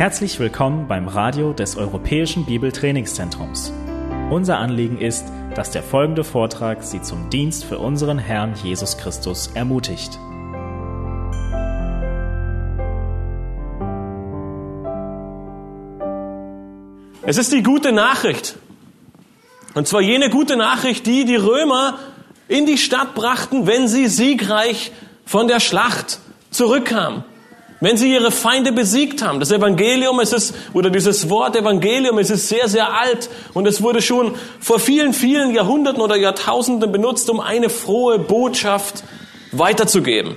Herzlich willkommen beim Radio des Europäischen Bibeltrainingszentrums. Unser Anliegen ist, dass der folgende Vortrag Sie zum Dienst für unseren Herrn Jesus Christus ermutigt. Es ist die gute Nachricht. Und zwar jene gute Nachricht, die die Römer in die Stadt brachten, wenn sie siegreich von der Schlacht zurückkamen. Wenn sie ihre Feinde besiegt haben, das Evangelium, es ist, oder dieses Wort Evangelium, es ist sehr, sehr alt und es wurde schon vor vielen, vielen Jahrhunderten oder Jahrtausenden benutzt, um eine frohe Botschaft weiterzugeben.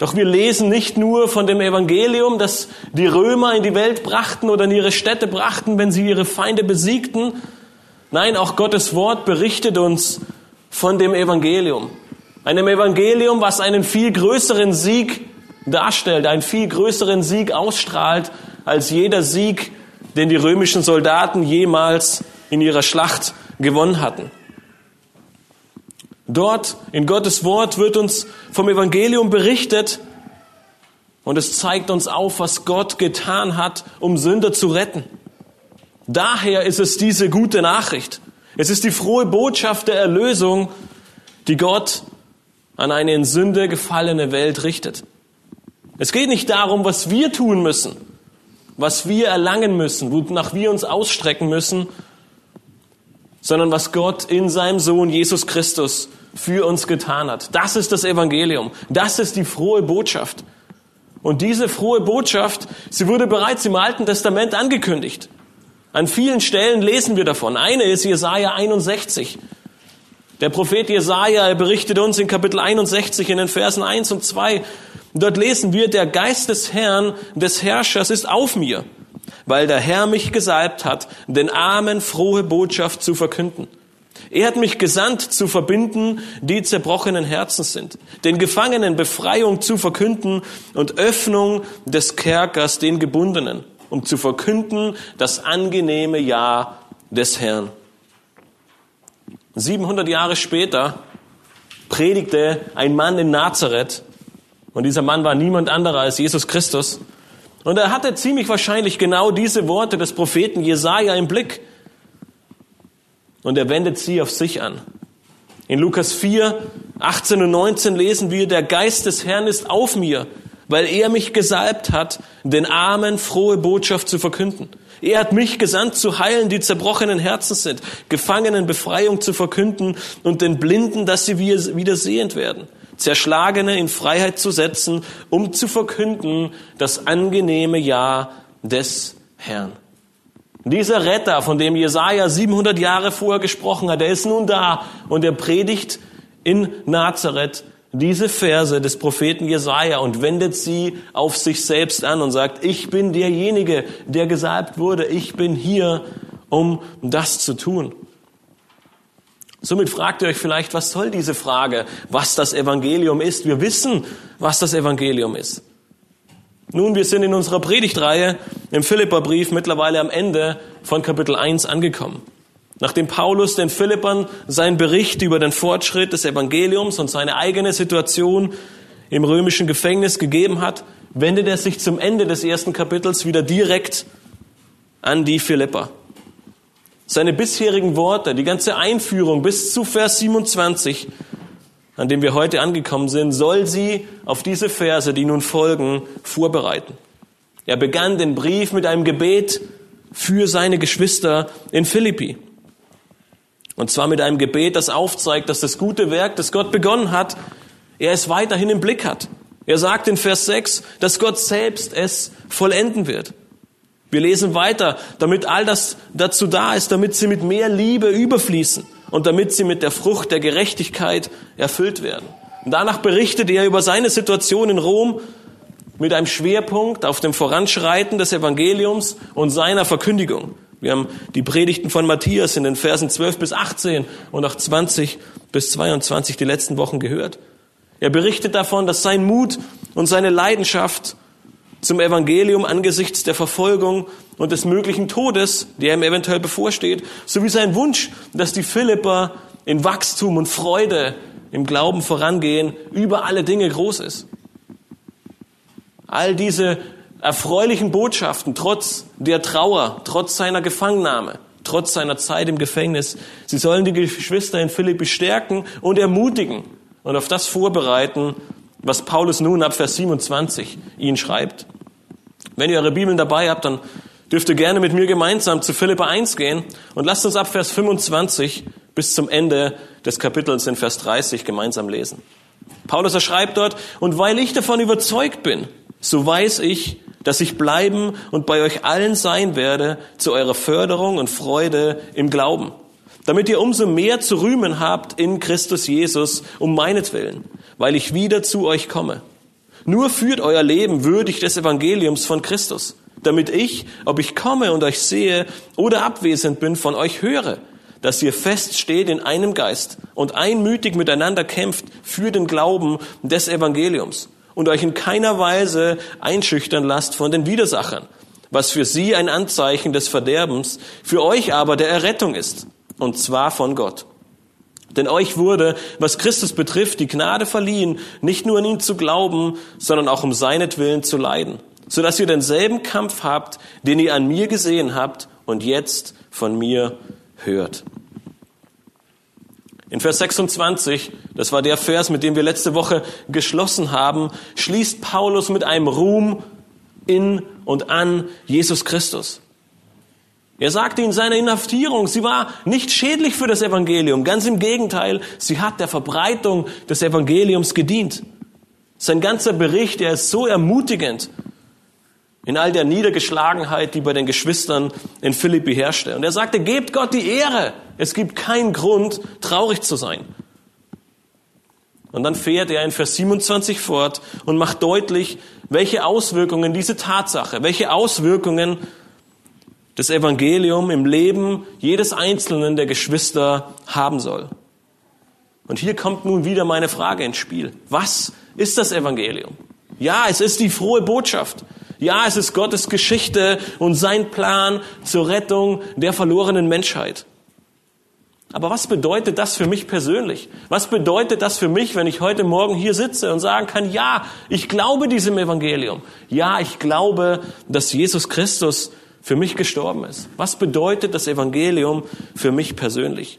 Doch wir lesen nicht nur von dem Evangelium, das die Römer in die Welt brachten oder in ihre Städte brachten, wenn sie ihre Feinde besiegten. Nein, auch Gottes Wort berichtet uns von dem Evangelium. Einem Evangelium, was einen viel größeren Sieg darstellt, einen viel größeren Sieg ausstrahlt als jeder Sieg, den die römischen Soldaten jemals in ihrer Schlacht gewonnen hatten. Dort in Gottes Wort wird uns vom Evangelium berichtet und es zeigt uns auf, was Gott getan hat, um Sünder zu retten. Daher ist es diese gute Nachricht. Es ist die frohe Botschaft der Erlösung, die Gott an eine in Sünde gefallene Welt richtet. Es geht nicht darum, was wir tun müssen, was wir erlangen müssen, wonach wir uns ausstrecken müssen, sondern was Gott in seinem Sohn Jesus Christus für uns getan hat. Das ist das Evangelium. Das ist die frohe Botschaft. Und diese frohe Botschaft, sie wurde bereits im Alten Testament angekündigt. An vielen Stellen lesen wir davon. Eine ist Jesaja 61. Der Prophet Jesaja, er berichtet uns in Kapitel 61 in den Versen 1 und 2, Dort lesen wir, der Geist des Herrn, des Herrschers ist auf mir, weil der Herr mich gesalbt hat, den Armen frohe Botschaft zu verkünden. Er hat mich gesandt, zu verbinden, die zerbrochenen Herzen sind, den Gefangenen Befreiung zu verkünden und Öffnung des Kerkers den Gebundenen, um zu verkünden das angenehme Ja des Herrn. 700 Jahre später predigte ein Mann in Nazareth und dieser Mann war niemand anderer als Jesus Christus. Und er hatte ziemlich wahrscheinlich genau diese Worte des Propheten Jesaja im Blick. Und er wendet sie auf sich an. In Lukas 4, 18 und 19 lesen wir, der Geist des Herrn ist auf mir, weil er mich gesalbt hat, den Armen frohe Botschaft zu verkünden. Er hat mich gesandt, zu heilen, die zerbrochenen Herzen sind, Gefangenen Befreiung zu verkünden und den Blinden, dass sie wieder sehend werden Zerschlagene in Freiheit zu setzen, um zu verkünden das angenehme Ja des Herrn. Dieser Retter, von dem Jesaja 700 Jahre vorher gesprochen hat, der ist nun da und er predigt in Nazareth diese Verse des Propheten Jesaja und wendet sie auf sich selbst an und sagt, ich bin derjenige, der gesalbt wurde, ich bin hier, um das zu tun. Somit fragt ihr euch vielleicht, was soll diese Frage, was das Evangelium ist? Wir wissen, was das Evangelium ist. Nun, wir sind in unserer Predigtreihe im Philipperbrief mittlerweile am Ende von Kapitel 1 angekommen. Nachdem Paulus den Philippern seinen Bericht über den Fortschritt des Evangeliums und seine eigene Situation im römischen Gefängnis gegeben hat, wendet er sich zum Ende des ersten Kapitels wieder direkt an die Philipper. Seine bisherigen Worte, die ganze Einführung bis zu Vers 27, an dem wir heute angekommen sind, soll sie auf diese Verse, die nun folgen, vorbereiten. Er begann den Brief mit einem Gebet für seine Geschwister in Philippi. Und zwar mit einem Gebet, das aufzeigt, dass das gute Werk, das Gott begonnen hat, er es weiterhin im Blick hat. Er sagt in Vers 6, dass Gott selbst es vollenden wird. Wir lesen weiter, damit all das dazu da ist, damit sie mit mehr Liebe überfließen und damit sie mit der Frucht der Gerechtigkeit erfüllt werden. Und danach berichtet er über seine Situation in Rom mit einem Schwerpunkt auf dem Voranschreiten des Evangeliums und seiner Verkündigung. Wir haben die Predigten von Matthias in den Versen 12 bis 18 und auch 20 bis 22 die letzten Wochen gehört. Er berichtet davon, dass sein Mut und seine Leidenschaft zum Evangelium angesichts der Verfolgung und des möglichen Todes, der ihm eventuell bevorsteht, sowie sein Wunsch, dass die Philipper in Wachstum und Freude im Glauben vorangehen, über alle Dinge groß ist. All diese erfreulichen Botschaften, trotz der Trauer, trotz seiner Gefangennahme, trotz seiner Zeit im Gefängnis. Sie sollen die Geschwister in Philippi stärken und ermutigen und auf das vorbereiten, was Paulus nun ab Vers 27 ihnen schreibt. Wenn ihr eure Bibeln dabei habt, dann dürft ihr gerne mit mir gemeinsam zu Philippa 1 gehen und lasst uns ab Vers 25 bis zum Ende des Kapitels in Vers 30 gemeinsam lesen. Paulus er schreibt dort, und weil ich davon überzeugt bin, so weiß ich, dass ich bleiben und bei euch allen sein werde zu eurer Förderung und Freude im Glauben, damit ihr umso mehr zu rühmen habt in Christus Jesus um meinetwillen, weil ich wieder zu euch komme. Nur führt euer Leben würdig des Evangeliums von Christus, damit ich, ob ich komme und euch sehe oder abwesend bin, von euch höre, dass ihr feststeht in einem Geist und einmütig miteinander kämpft für den Glauben des Evangeliums und euch in keiner Weise einschüchtern lasst von den Widersachern, was für sie ein Anzeichen des Verderbens, für euch aber der Errettung ist, und zwar von Gott. Denn euch wurde, was Christus betrifft, die Gnade verliehen, nicht nur an ihn zu glauben, sondern auch um seinetwillen zu leiden, so dass ihr denselben Kampf habt, den ihr an mir gesehen habt und jetzt von mir hört. In Vers 26, das war der Vers, mit dem wir letzte Woche geschlossen haben, schließt Paulus mit einem Ruhm in und an Jesus Christus. Er sagte in seiner Inhaftierung, sie war nicht schädlich für das Evangelium. Ganz im Gegenteil, sie hat der Verbreitung des Evangeliums gedient. Sein ganzer Bericht, er ist so ermutigend in all der Niedergeschlagenheit, die bei den Geschwistern in Philippi herrschte. Und er sagte, gebt Gott die Ehre. Es gibt keinen Grund, traurig zu sein. Und dann fährt er in Vers 27 fort und macht deutlich, welche Auswirkungen diese Tatsache, welche Auswirkungen das Evangelium im Leben jedes einzelnen der Geschwister haben soll. Und hier kommt nun wieder meine Frage ins Spiel. Was ist das Evangelium? Ja, es ist die frohe Botschaft. Ja, es ist Gottes Geschichte und sein Plan zur Rettung der verlorenen Menschheit. Aber was bedeutet das für mich persönlich? Was bedeutet das für mich, wenn ich heute Morgen hier sitze und sagen kann, ja, ich glaube diesem Evangelium. Ja, ich glaube, dass Jesus Christus für mich gestorben ist. Was bedeutet das Evangelium für mich persönlich?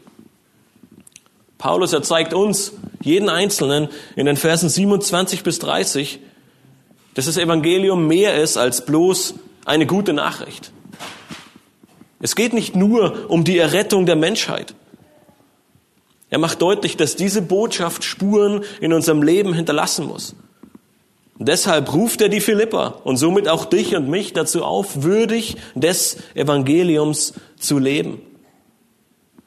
Paulus, er zeigt uns, jeden Einzelnen, in den Versen 27 bis 30, dass das Evangelium mehr ist als bloß eine gute Nachricht. Es geht nicht nur um die Errettung der Menschheit. Er macht deutlich, dass diese Botschaft Spuren in unserem Leben hinterlassen muss. Deshalb ruft er die Philipper und somit auch dich und mich dazu auf, würdig des Evangeliums zu leben.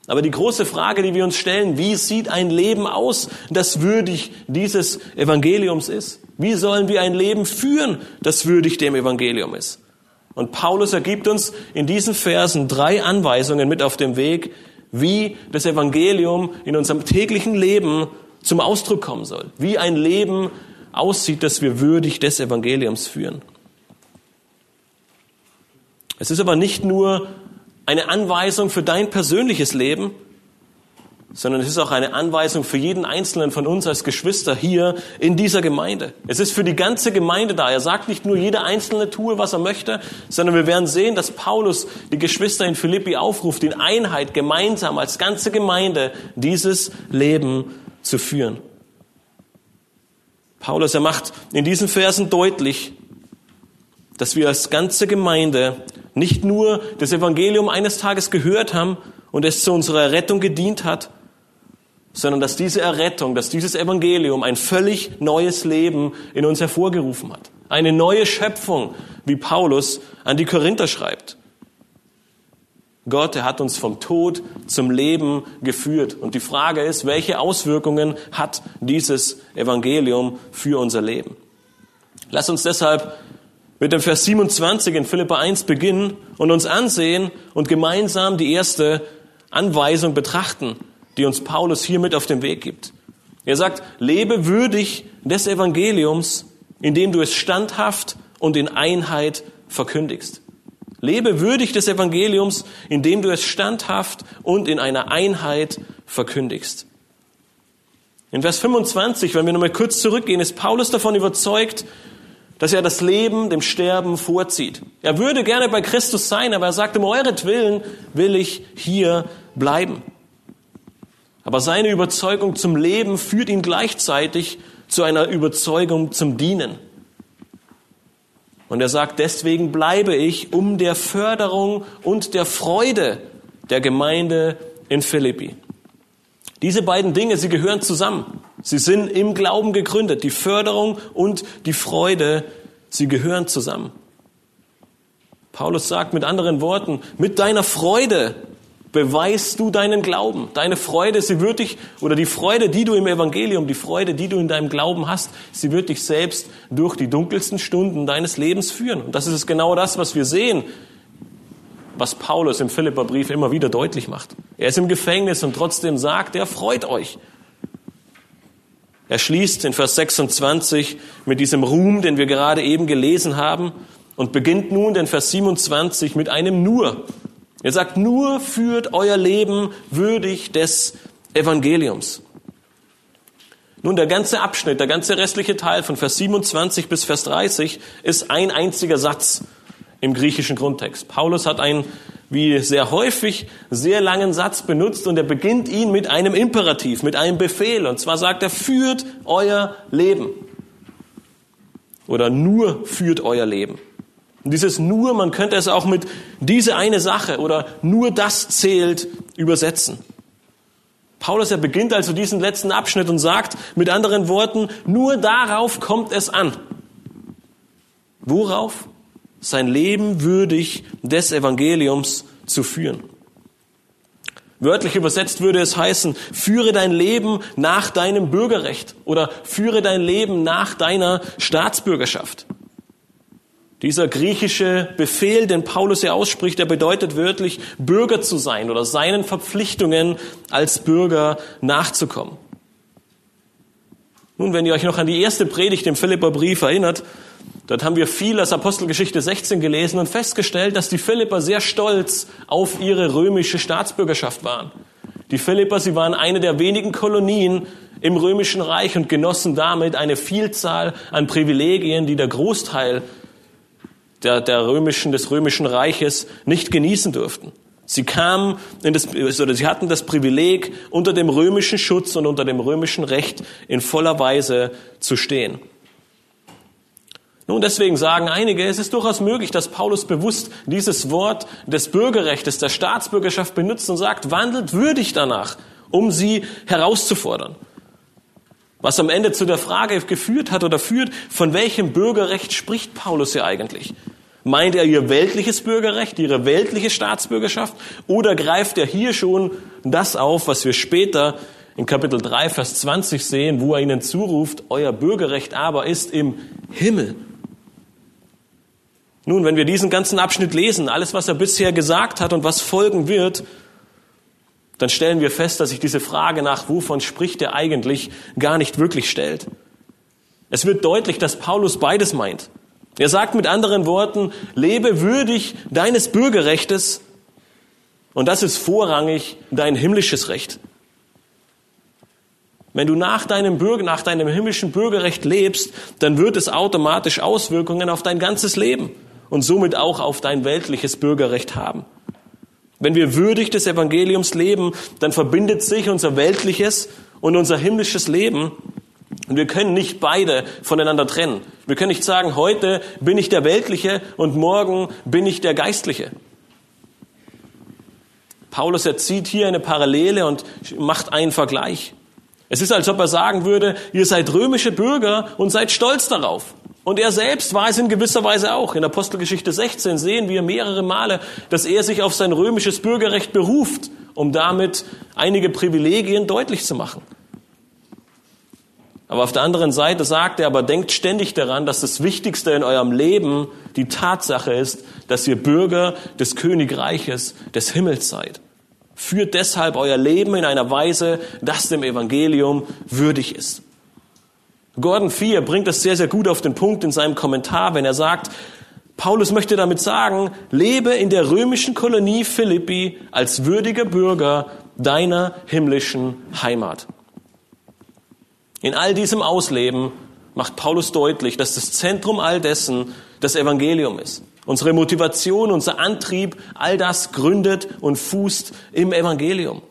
Aber die große Frage, die wir uns stellen, wie sieht ein Leben aus, das würdig dieses Evangeliums ist? Wie sollen wir ein Leben führen, das würdig dem Evangelium ist? Und Paulus ergibt uns in diesen Versen drei Anweisungen mit auf dem Weg, wie das Evangelium in unserem täglichen Leben zum Ausdruck kommen soll. Wie ein Leben aussieht, das wir würdig des Evangeliums führen. Es ist aber nicht nur eine Anweisung für dein persönliches Leben, sondern es ist auch eine Anweisung für jeden Einzelnen von uns als Geschwister hier in dieser Gemeinde. Es ist für die ganze Gemeinde da. Er sagt nicht nur, jeder Einzelne tue, was er möchte, sondern wir werden sehen, dass Paulus die Geschwister in Philippi aufruft, in Einheit gemeinsam als ganze Gemeinde dieses Leben zu führen. Paulus, er macht in diesen Versen deutlich, dass wir als ganze Gemeinde nicht nur das Evangelium eines Tages gehört haben und es zu unserer Rettung gedient hat, sondern dass diese Errettung, dass dieses Evangelium ein völlig neues Leben in uns hervorgerufen hat. Eine neue Schöpfung, wie Paulus an die Korinther schreibt. Gott, er hat uns vom Tod zum Leben geführt. Und die Frage ist, welche Auswirkungen hat dieses Evangelium für unser Leben? Lass uns deshalb mit dem Vers 27 in Philippa 1 beginnen und uns ansehen und gemeinsam die erste Anweisung betrachten, die uns Paulus hier mit auf den Weg gibt. Er sagt, lebe würdig des Evangeliums, indem du es standhaft und in Einheit verkündigst. Lebe würdig des Evangeliums, indem du es standhaft und in einer Einheit verkündigst. In Vers 25, wenn wir nochmal kurz zurückgehen, ist Paulus davon überzeugt, dass er das Leben dem Sterben vorzieht. Er würde gerne bei Christus sein, aber er sagt, um euretwillen will ich hier bleiben. Aber seine Überzeugung zum Leben führt ihn gleichzeitig zu einer Überzeugung zum Dienen. Und er sagt, deswegen bleibe ich um der Förderung und der Freude der Gemeinde in Philippi. Diese beiden Dinge, sie gehören zusammen. Sie sind im Glauben gegründet. Die Förderung und die Freude, sie gehören zusammen. Paulus sagt mit anderen Worten, mit deiner Freude beweist du deinen Glauben. Deine Freude, sie wird dich, oder die Freude, die du im Evangelium, die Freude, die du in deinem Glauben hast, sie wird dich selbst durch die dunkelsten Stunden deines Lebens führen. Und das ist genau das, was wir sehen, was Paulus im Philipperbrief immer wieder deutlich macht. Er ist im Gefängnis und trotzdem sagt er, freut euch. Er schließt in Vers 26 mit diesem Ruhm, den wir gerade eben gelesen haben, und beginnt nun den Vers 27 mit einem Nur. Er sagt, nur führt euer Leben würdig des Evangeliums. Nun, der ganze Abschnitt, der ganze restliche Teil von Vers 27 bis Vers 30 ist ein einziger Satz im griechischen Grundtext. Paulus hat einen, wie sehr häufig, sehr langen Satz benutzt und er beginnt ihn mit einem Imperativ, mit einem Befehl. Und zwar sagt er, führt euer Leben. Oder nur führt euer Leben. Und dieses nur, man könnte es auch mit diese eine Sache oder nur das zählt übersetzen. Paulus, er beginnt also diesen letzten Abschnitt und sagt mit anderen Worten, nur darauf kommt es an. Worauf? Sein Leben würdig des Evangeliums zu führen. Wörtlich übersetzt würde es heißen, führe dein Leben nach deinem Bürgerrecht oder führe dein Leben nach deiner Staatsbürgerschaft. Dieser griechische Befehl, den Paulus hier ausspricht, der bedeutet wörtlich, Bürger zu sein oder seinen Verpflichtungen als Bürger nachzukommen. Nun, wenn ihr euch noch an die erste Predigt im Philipperbrief erinnert, dort haben wir viel aus Apostelgeschichte 16 gelesen und festgestellt, dass die Philipper sehr stolz auf ihre römische Staatsbürgerschaft waren. Die Philipper, sie waren eine der wenigen Kolonien im römischen Reich und genossen damit eine Vielzahl an Privilegien, die der Großteil der, der römischen, des römischen Reiches nicht genießen durften. Sie kamen in das, oder sie hatten das Privileg, unter dem römischen Schutz und unter dem römischen Recht in voller Weise zu stehen. Nun, deswegen sagen einige, es ist durchaus möglich, dass Paulus bewusst dieses Wort des Bürgerrechts, der Staatsbürgerschaft benutzt und sagt, wandelt würdig danach, um sie herauszufordern. Was am Ende zu der Frage geführt hat oder führt, von welchem Bürgerrecht spricht Paulus hier eigentlich? Meint er ihr weltliches Bürgerrecht, ihre weltliche Staatsbürgerschaft? Oder greift er hier schon das auf, was wir später in Kapitel 3, Vers 20 sehen, wo er ihnen zuruft, euer Bürgerrecht aber ist im Himmel? Nun, wenn wir diesen ganzen Abschnitt lesen, alles, was er bisher gesagt hat und was folgen wird, dann stellen wir fest, dass sich diese Frage nach, wovon spricht er eigentlich, gar nicht wirklich stellt. Es wird deutlich, dass Paulus beides meint. Er sagt mit anderen Worten, lebe würdig deines Bürgerrechtes und das ist vorrangig dein himmlisches Recht. Wenn du nach deinem, Bürger, nach deinem himmlischen Bürgerrecht lebst, dann wird es automatisch Auswirkungen auf dein ganzes Leben und somit auch auf dein weltliches Bürgerrecht haben. Wenn wir würdig des Evangeliums leben, dann verbindet sich unser weltliches und unser himmlisches Leben. Und wir können nicht beide voneinander trennen. Wir können nicht sagen, heute bin ich der Weltliche und morgen bin ich der Geistliche. Paulus erzieht hier eine Parallele und macht einen Vergleich. Es ist, als ob er sagen würde, ihr seid römische Bürger und seid stolz darauf. Und er selbst war es in gewisser Weise auch. In Apostelgeschichte 16 sehen wir mehrere Male, dass er sich auf sein römisches Bürgerrecht beruft, um damit einige Privilegien deutlich zu machen. Aber auf der anderen Seite sagt er, aber denkt ständig daran, dass das Wichtigste in eurem Leben die Tatsache ist, dass ihr Bürger des Königreiches des Himmels seid. Führt deshalb euer Leben in einer Weise, das dem Evangelium würdig ist. Gordon Fier bringt das sehr, sehr gut auf den Punkt in seinem Kommentar, wenn er sagt, Paulus möchte damit sagen, lebe in der römischen Kolonie Philippi als würdiger Bürger deiner himmlischen Heimat. In all diesem Ausleben macht Paulus deutlich, dass das Zentrum all dessen das Evangelium ist. Unsere Motivation, unser Antrieb, all das gründet und fußt im Evangelium.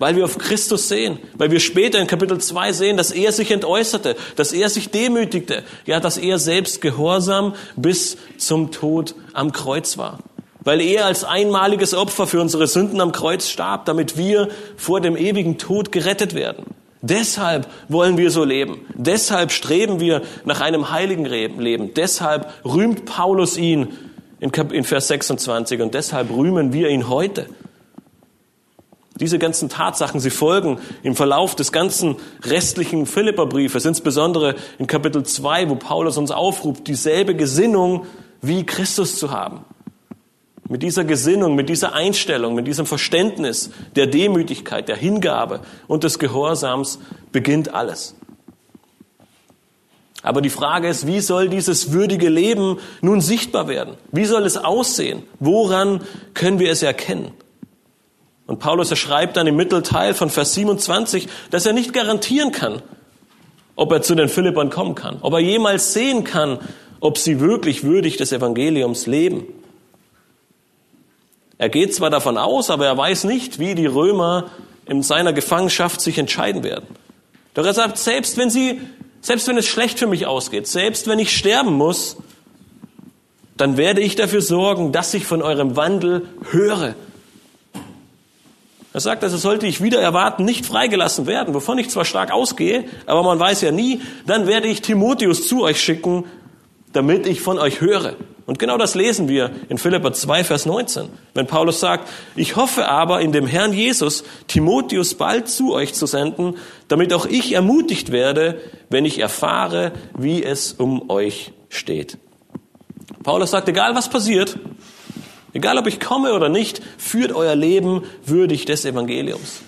Weil wir auf Christus sehen, weil wir später in Kapitel 2 sehen, dass er sich entäußerte, dass er sich demütigte, ja, dass er selbst gehorsam bis zum Tod am Kreuz war. Weil er als einmaliges Opfer für unsere Sünden am Kreuz starb, damit wir vor dem ewigen Tod gerettet werden. Deshalb wollen wir so leben. Deshalb streben wir nach einem heiligen Leben. Deshalb rühmt Paulus ihn in Vers 26 und deshalb rühmen wir ihn heute. Diese ganzen Tatsachen, sie folgen im Verlauf des ganzen restlichen Philipperbriefes, insbesondere in Kapitel 2, wo Paulus uns aufruft, dieselbe Gesinnung wie Christus zu haben. Mit dieser Gesinnung, mit dieser Einstellung, mit diesem Verständnis der Demütigkeit, der Hingabe und des Gehorsams beginnt alles. Aber die Frage ist, wie soll dieses würdige Leben nun sichtbar werden? Wie soll es aussehen? Woran können wir es erkennen? Und Paulus er schreibt dann im Mittelteil von Vers 27, dass er nicht garantieren kann, ob er zu den Philippern kommen kann, ob er jemals sehen kann, ob sie wirklich würdig des Evangeliums leben. Er geht zwar davon aus, aber er weiß nicht, wie die Römer in seiner Gefangenschaft sich entscheiden werden. Doch er sagt, selbst wenn sie, selbst wenn es schlecht für mich ausgeht, selbst wenn ich sterben muss, dann werde ich dafür sorgen, dass ich von eurem Wandel höre. Er sagt, also sollte ich wieder erwarten, nicht freigelassen werden, wovon ich zwar stark ausgehe, aber man weiß ja nie, dann werde ich Timotheus zu euch schicken, damit ich von euch höre. Und genau das lesen wir in Philippa 2, Vers 19, wenn Paulus sagt, ich hoffe aber in dem Herrn Jesus, Timotheus bald zu euch zu senden, damit auch ich ermutigt werde, wenn ich erfahre, wie es um euch steht. Paulus sagt, egal was passiert, egal ob ich komme oder nicht, führt euer Leben würdig des Evangeliums.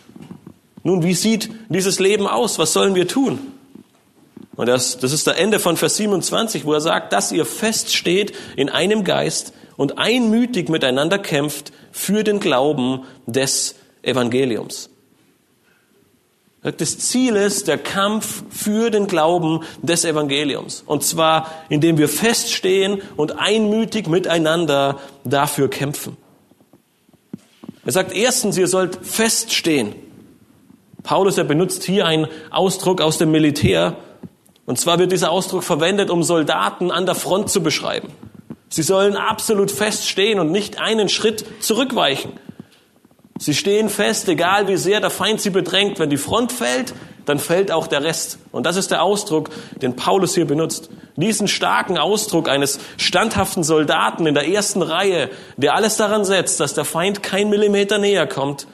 Nun, wie sieht dieses Leben aus? Was sollen wir tun? Und das, das ist der Ende von Vers 27, wo er sagt, dass ihr feststeht in einem Geist und einmütig miteinander kämpft für den Glauben des Evangeliums. Das Ziel ist der Kampf für den Glauben des Evangeliums. Und zwar, indem wir feststehen und einmütig miteinander dafür kämpfen. Er sagt erstens, ihr sollt feststehen. Paulus, er benutzt hier einen Ausdruck aus dem Militär, und zwar wird dieser Ausdruck verwendet, um Soldaten an der Front zu beschreiben. Sie sollen absolut fest stehen und nicht einen Schritt zurückweichen. Sie stehen fest, egal wie sehr der Feind sie bedrängt. Wenn die Front fällt, dann fällt auch der Rest. Und das ist der Ausdruck, den Paulus hier benutzt. Diesen starken Ausdruck eines standhaften Soldaten in der ersten Reihe, der alles daran setzt, dass der Feind kein Millimeter näher kommt.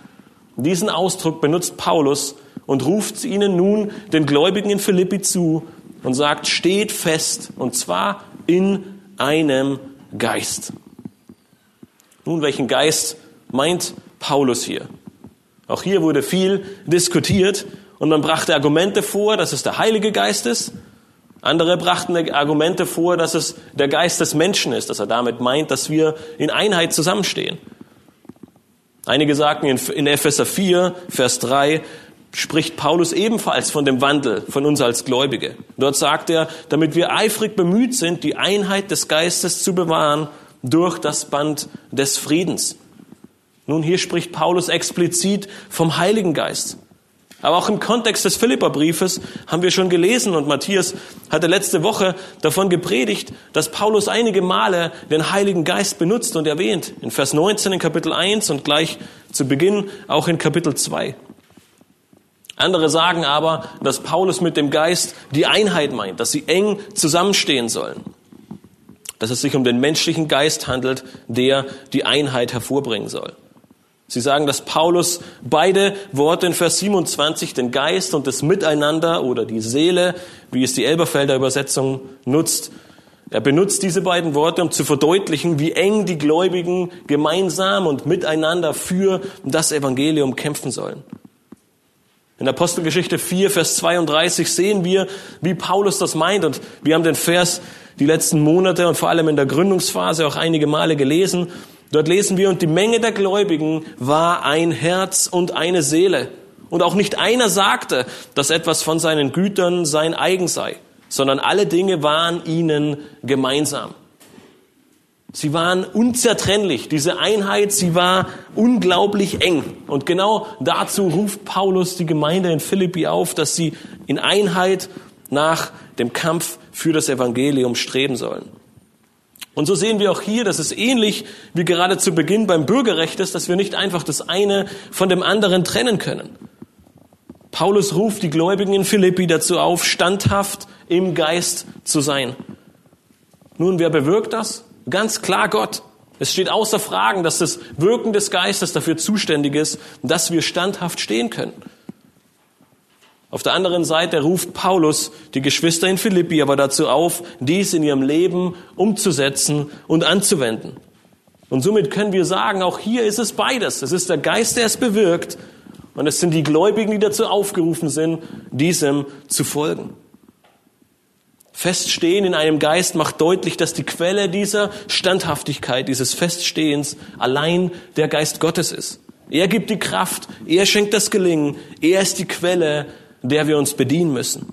Diesen Ausdruck benutzt Paulus und ruft ihnen nun den Gläubigen in Philippi zu, und sagt, steht fest, und zwar in einem Geist. Nun, welchen Geist meint Paulus hier? Auch hier wurde viel diskutiert und man brachte Argumente vor, dass es der Heilige Geist ist. Andere brachten Argumente vor, dass es der Geist des Menschen ist, dass er damit meint, dass wir in Einheit zusammenstehen. Einige sagten in Epheser 4, Vers 3, spricht Paulus ebenfalls von dem Wandel von uns als Gläubige. Dort sagt er, damit wir eifrig bemüht sind, die Einheit des Geistes zu bewahren durch das Band des Friedens. Nun, hier spricht Paulus explizit vom Heiligen Geist. Aber auch im Kontext des Philipperbriefes haben wir schon gelesen und Matthias hatte letzte Woche davon gepredigt, dass Paulus einige Male den Heiligen Geist benutzt und erwähnt. In Vers 19 in Kapitel 1 und gleich zu Beginn auch in Kapitel 2. Andere sagen aber, dass Paulus mit dem Geist die Einheit meint, dass sie eng zusammenstehen sollen. Dass es sich um den menschlichen Geist handelt, der die Einheit hervorbringen soll. Sie sagen, dass Paulus beide Worte in Vers 27, den Geist und das Miteinander oder die Seele, wie es die Elberfelder Übersetzung nutzt, er benutzt diese beiden Worte, um zu verdeutlichen, wie eng die Gläubigen gemeinsam und miteinander für das Evangelium kämpfen sollen. In Apostelgeschichte 4, Vers 32 sehen wir, wie Paulus das meint. Und wir haben den Vers die letzten Monate und vor allem in der Gründungsphase auch einige Male gelesen. Dort lesen wir, und die Menge der Gläubigen war ein Herz und eine Seele. Und auch nicht einer sagte, dass etwas von seinen Gütern sein eigen sei. sondern alle Dinge waren ihnen gemeinsam. Sie waren unzertrennlich. Diese Einheit, sie war unglaublich eng. Und genau dazu ruft Paulus die Gemeinde in Philippi auf, dass sie in Einheit nach dem Kampf für das Evangelium streben sollen. Und so sehen wir auch hier, dass es ähnlich wie gerade zu Beginn beim Bürgerrecht ist, dass wir nicht einfach das eine von dem anderen trennen können. Paulus ruft die Gläubigen in Philippi dazu auf, standhaft im Geist zu sein. Nun, wer bewirkt das? Ganz klar Gott. Es steht außer Fragen, dass das Wirken des Geistes dafür zuständig ist, dass wir standhaft stehen können. Auf der anderen Seite ruft Paulus die Geschwister in Philippi aber dazu auf, dies in ihrem Leben umzusetzen und anzuwenden. Und somit können wir sagen, auch hier ist es beides. Es ist der Geist, der es bewirkt, und es sind die Gläubigen, die dazu aufgerufen sind, diesem zu folgen. Feststehen in einem Geist macht deutlich, dass die Quelle dieser Standhaftigkeit, dieses Feststehens allein der Geist Gottes ist. Er gibt die Kraft, er schenkt das Gelingen, er ist die Quelle, der wir uns bedienen müssen.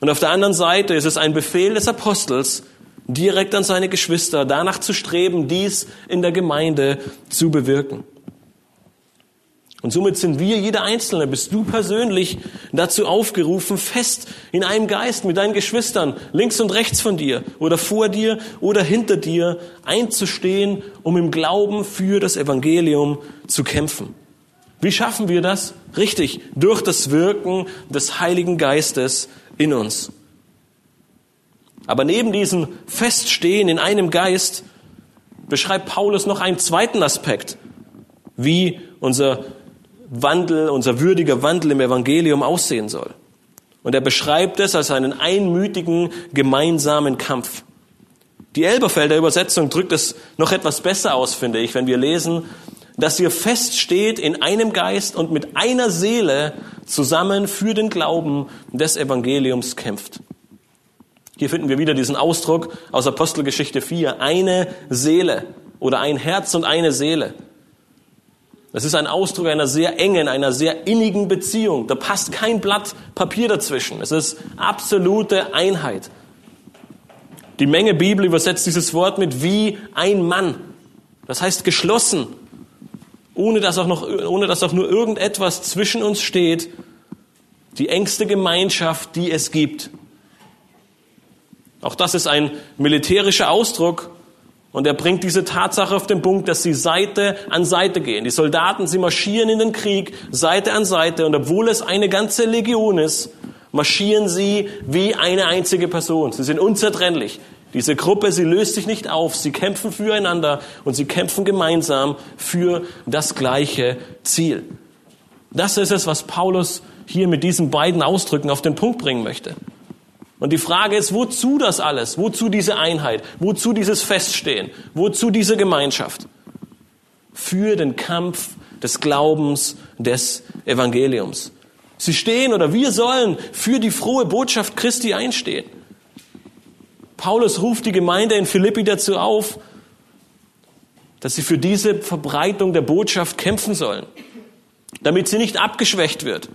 Und auf der anderen Seite ist es ein Befehl des Apostels, direkt an seine Geschwister, danach zu streben, dies in der Gemeinde zu bewirken. Und somit sind wir, jeder Einzelne, bist du persönlich dazu aufgerufen, fest in einem Geist mit deinen Geschwistern links und rechts von dir oder vor dir oder hinter dir einzustehen, um im Glauben für das Evangelium zu kämpfen. Wie schaffen wir das? Richtig, durch das Wirken des Heiligen Geistes in uns. Aber neben diesem Feststehen in einem Geist beschreibt Paulus noch einen zweiten Aspekt, wie unser Wandel, unser würdiger Wandel im Evangelium aussehen soll. Und er beschreibt es als einen einmütigen gemeinsamen Kampf. Die Elberfelder Übersetzung drückt es noch etwas besser aus, finde ich, wenn wir lesen, dass ihr feststeht in einem Geist und mit einer Seele zusammen für den Glauben des Evangeliums kämpft. Hier finden wir wieder diesen Ausdruck aus Apostelgeschichte 4, eine Seele oder ein Herz und eine Seele. Das ist ein Ausdruck einer sehr engen, einer sehr innigen Beziehung. Da passt kein Blatt Papier dazwischen. Es ist absolute Einheit. Die Menge Bibel übersetzt dieses Wort mit wie ein Mann. Das heißt geschlossen, ohne dass auch, noch, ohne dass auch nur irgendetwas zwischen uns steht. Die engste Gemeinschaft, die es gibt. Auch das ist ein militärischer Ausdruck und er bringt diese Tatsache auf den Punkt, dass sie Seite an Seite gehen. Die Soldaten, sie marschieren in den Krieg Seite an Seite und obwohl es eine ganze Legion ist, marschieren sie wie eine einzige Person. Sie sind unzertrennlich. Diese Gruppe, sie löst sich nicht auf, sie kämpfen füreinander und sie kämpfen gemeinsam für das gleiche Ziel. Das ist es, was Paulus hier mit diesen beiden Ausdrücken auf den Punkt bringen möchte. Und die Frage ist, wozu das alles? Wozu diese Einheit? Wozu dieses Feststehen? Wozu diese Gemeinschaft? Für den Kampf des Glaubens des Evangeliums. Sie stehen oder wir sollen für die frohe Botschaft Christi einstehen. Paulus ruft die Gemeinde in Philippi dazu auf, dass sie für diese Verbreitung der Botschaft kämpfen sollen, damit sie nicht abgeschwächt wird,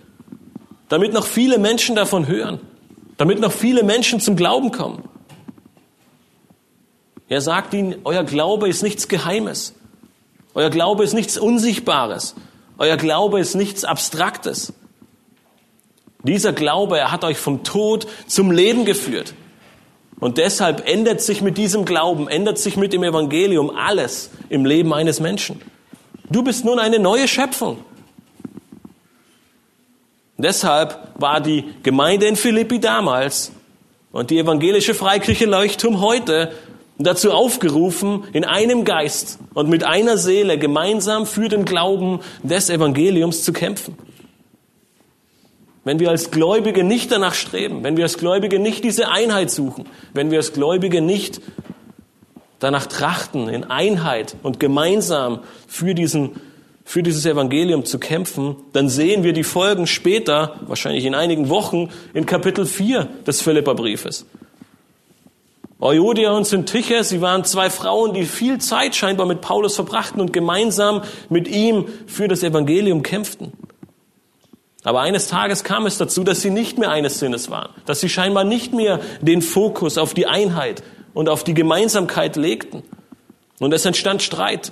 damit noch viele Menschen davon hören damit noch viele Menschen zum Glauben kommen. Er sagt ihnen, euer Glaube ist nichts Geheimes. Euer Glaube ist nichts Unsichtbares. Euer Glaube ist nichts Abstraktes. Dieser Glaube, er hat euch vom Tod zum Leben geführt. Und deshalb ändert sich mit diesem Glauben, ändert sich mit dem Evangelium alles im Leben eines Menschen. Du bist nun eine neue Schöpfung. Deshalb war die Gemeinde in Philippi damals und die evangelische Freikirche Leuchtturm heute dazu aufgerufen, in einem Geist und mit einer Seele gemeinsam für den Glauben des Evangeliums zu kämpfen. Wenn wir als Gläubige nicht danach streben, wenn wir als Gläubige nicht diese Einheit suchen, wenn wir als Gläubige nicht danach trachten, in Einheit und gemeinsam für diesen für dieses Evangelium zu kämpfen, dann sehen wir die Folgen später, wahrscheinlich in einigen Wochen, in Kapitel 4 des Philipperbriefes. Euodia und Syntyche, sie waren zwei Frauen, die viel Zeit scheinbar mit Paulus verbrachten und gemeinsam mit ihm für das Evangelium kämpften. Aber eines Tages kam es dazu, dass sie nicht mehr eines Sinnes waren, dass sie scheinbar nicht mehr den Fokus auf die Einheit und auf die Gemeinsamkeit legten. Und es entstand Streit.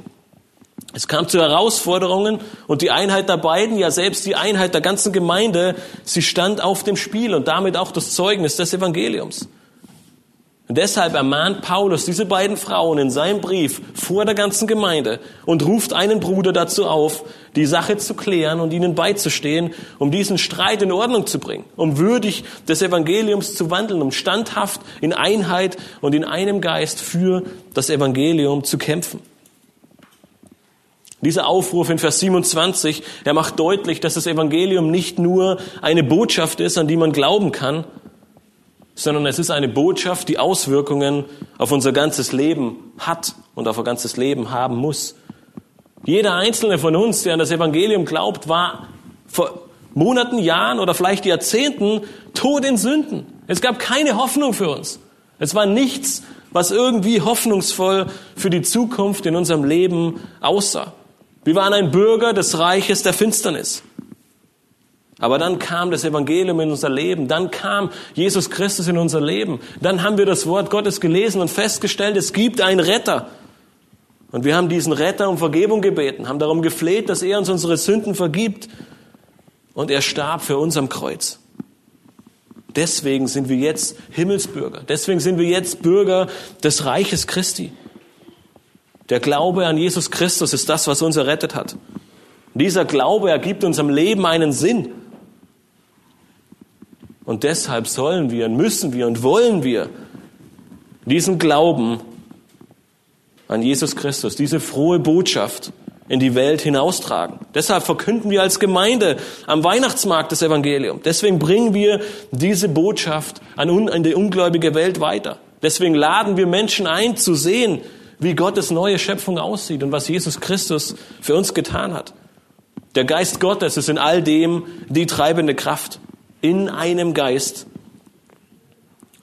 Es kam zu Herausforderungen und die Einheit der beiden, ja selbst die Einheit der ganzen Gemeinde, sie stand auf dem Spiel und damit auch das Zeugnis des Evangeliums. Und deshalb ermahnt Paulus diese beiden Frauen in seinem Brief vor der ganzen Gemeinde und ruft einen Bruder dazu auf, die Sache zu klären und ihnen beizustehen, um diesen Streit in Ordnung zu bringen, um würdig des Evangeliums zu wandeln, um standhaft in Einheit und in einem Geist für das Evangelium zu kämpfen. Dieser Aufruf in Vers 27, er macht deutlich, dass das Evangelium nicht nur eine Botschaft ist, an die man glauben kann, sondern es ist eine Botschaft, die Auswirkungen auf unser ganzes Leben hat und auf unser ganzes Leben haben muss. Jeder einzelne von uns, der an das Evangelium glaubt, war vor Monaten, Jahren oder vielleicht Jahrzehnten tot in Sünden. Es gab keine Hoffnung für uns. Es war nichts, was irgendwie hoffnungsvoll für die Zukunft in unserem Leben aussah. Wir waren ein Bürger des Reiches der Finsternis. Aber dann kam das Evangelium in unser Leben, dann kam Jesus Christus in unser Leben, dann haben wir das Wort Gottes gelesen und festgestellt, es gibt einen Retter. Und wir haben diesen Retter um Vergebung gebeten, haben darum gefleht, dass er uns unsere Sünden vergibt. Und er starb für uns am Kreuz. Deswegen sind wir jetzt Himmelsbürger. Deswegen sind wir jetzt Bürger des Reiches Christi. Der Glaube an Jesus Christus ist das, was uns errettet hat. Dieser Glaube ergibt unserem Leben einen Sinn. Und deshalb sollen wir, müssen wir und wollen wir diesen Glauben an Jesus Christus, diese frohe Botschaft in die Welt hinaustragen. Deshalb verkünden wir als Gemeinde am Weihnachtsmarkt das Evangelium. Deswegen bringen wir diese Botschaft an die ungläubige Welt weiter. Deswegen laden wir Menschen ein, zu sehen, wie Gottes neue Schöpfung aussieht und was Jesus Christus für uns getan hat. Der Geist Gottes ist in all dem die treibende Kraft in einem Geist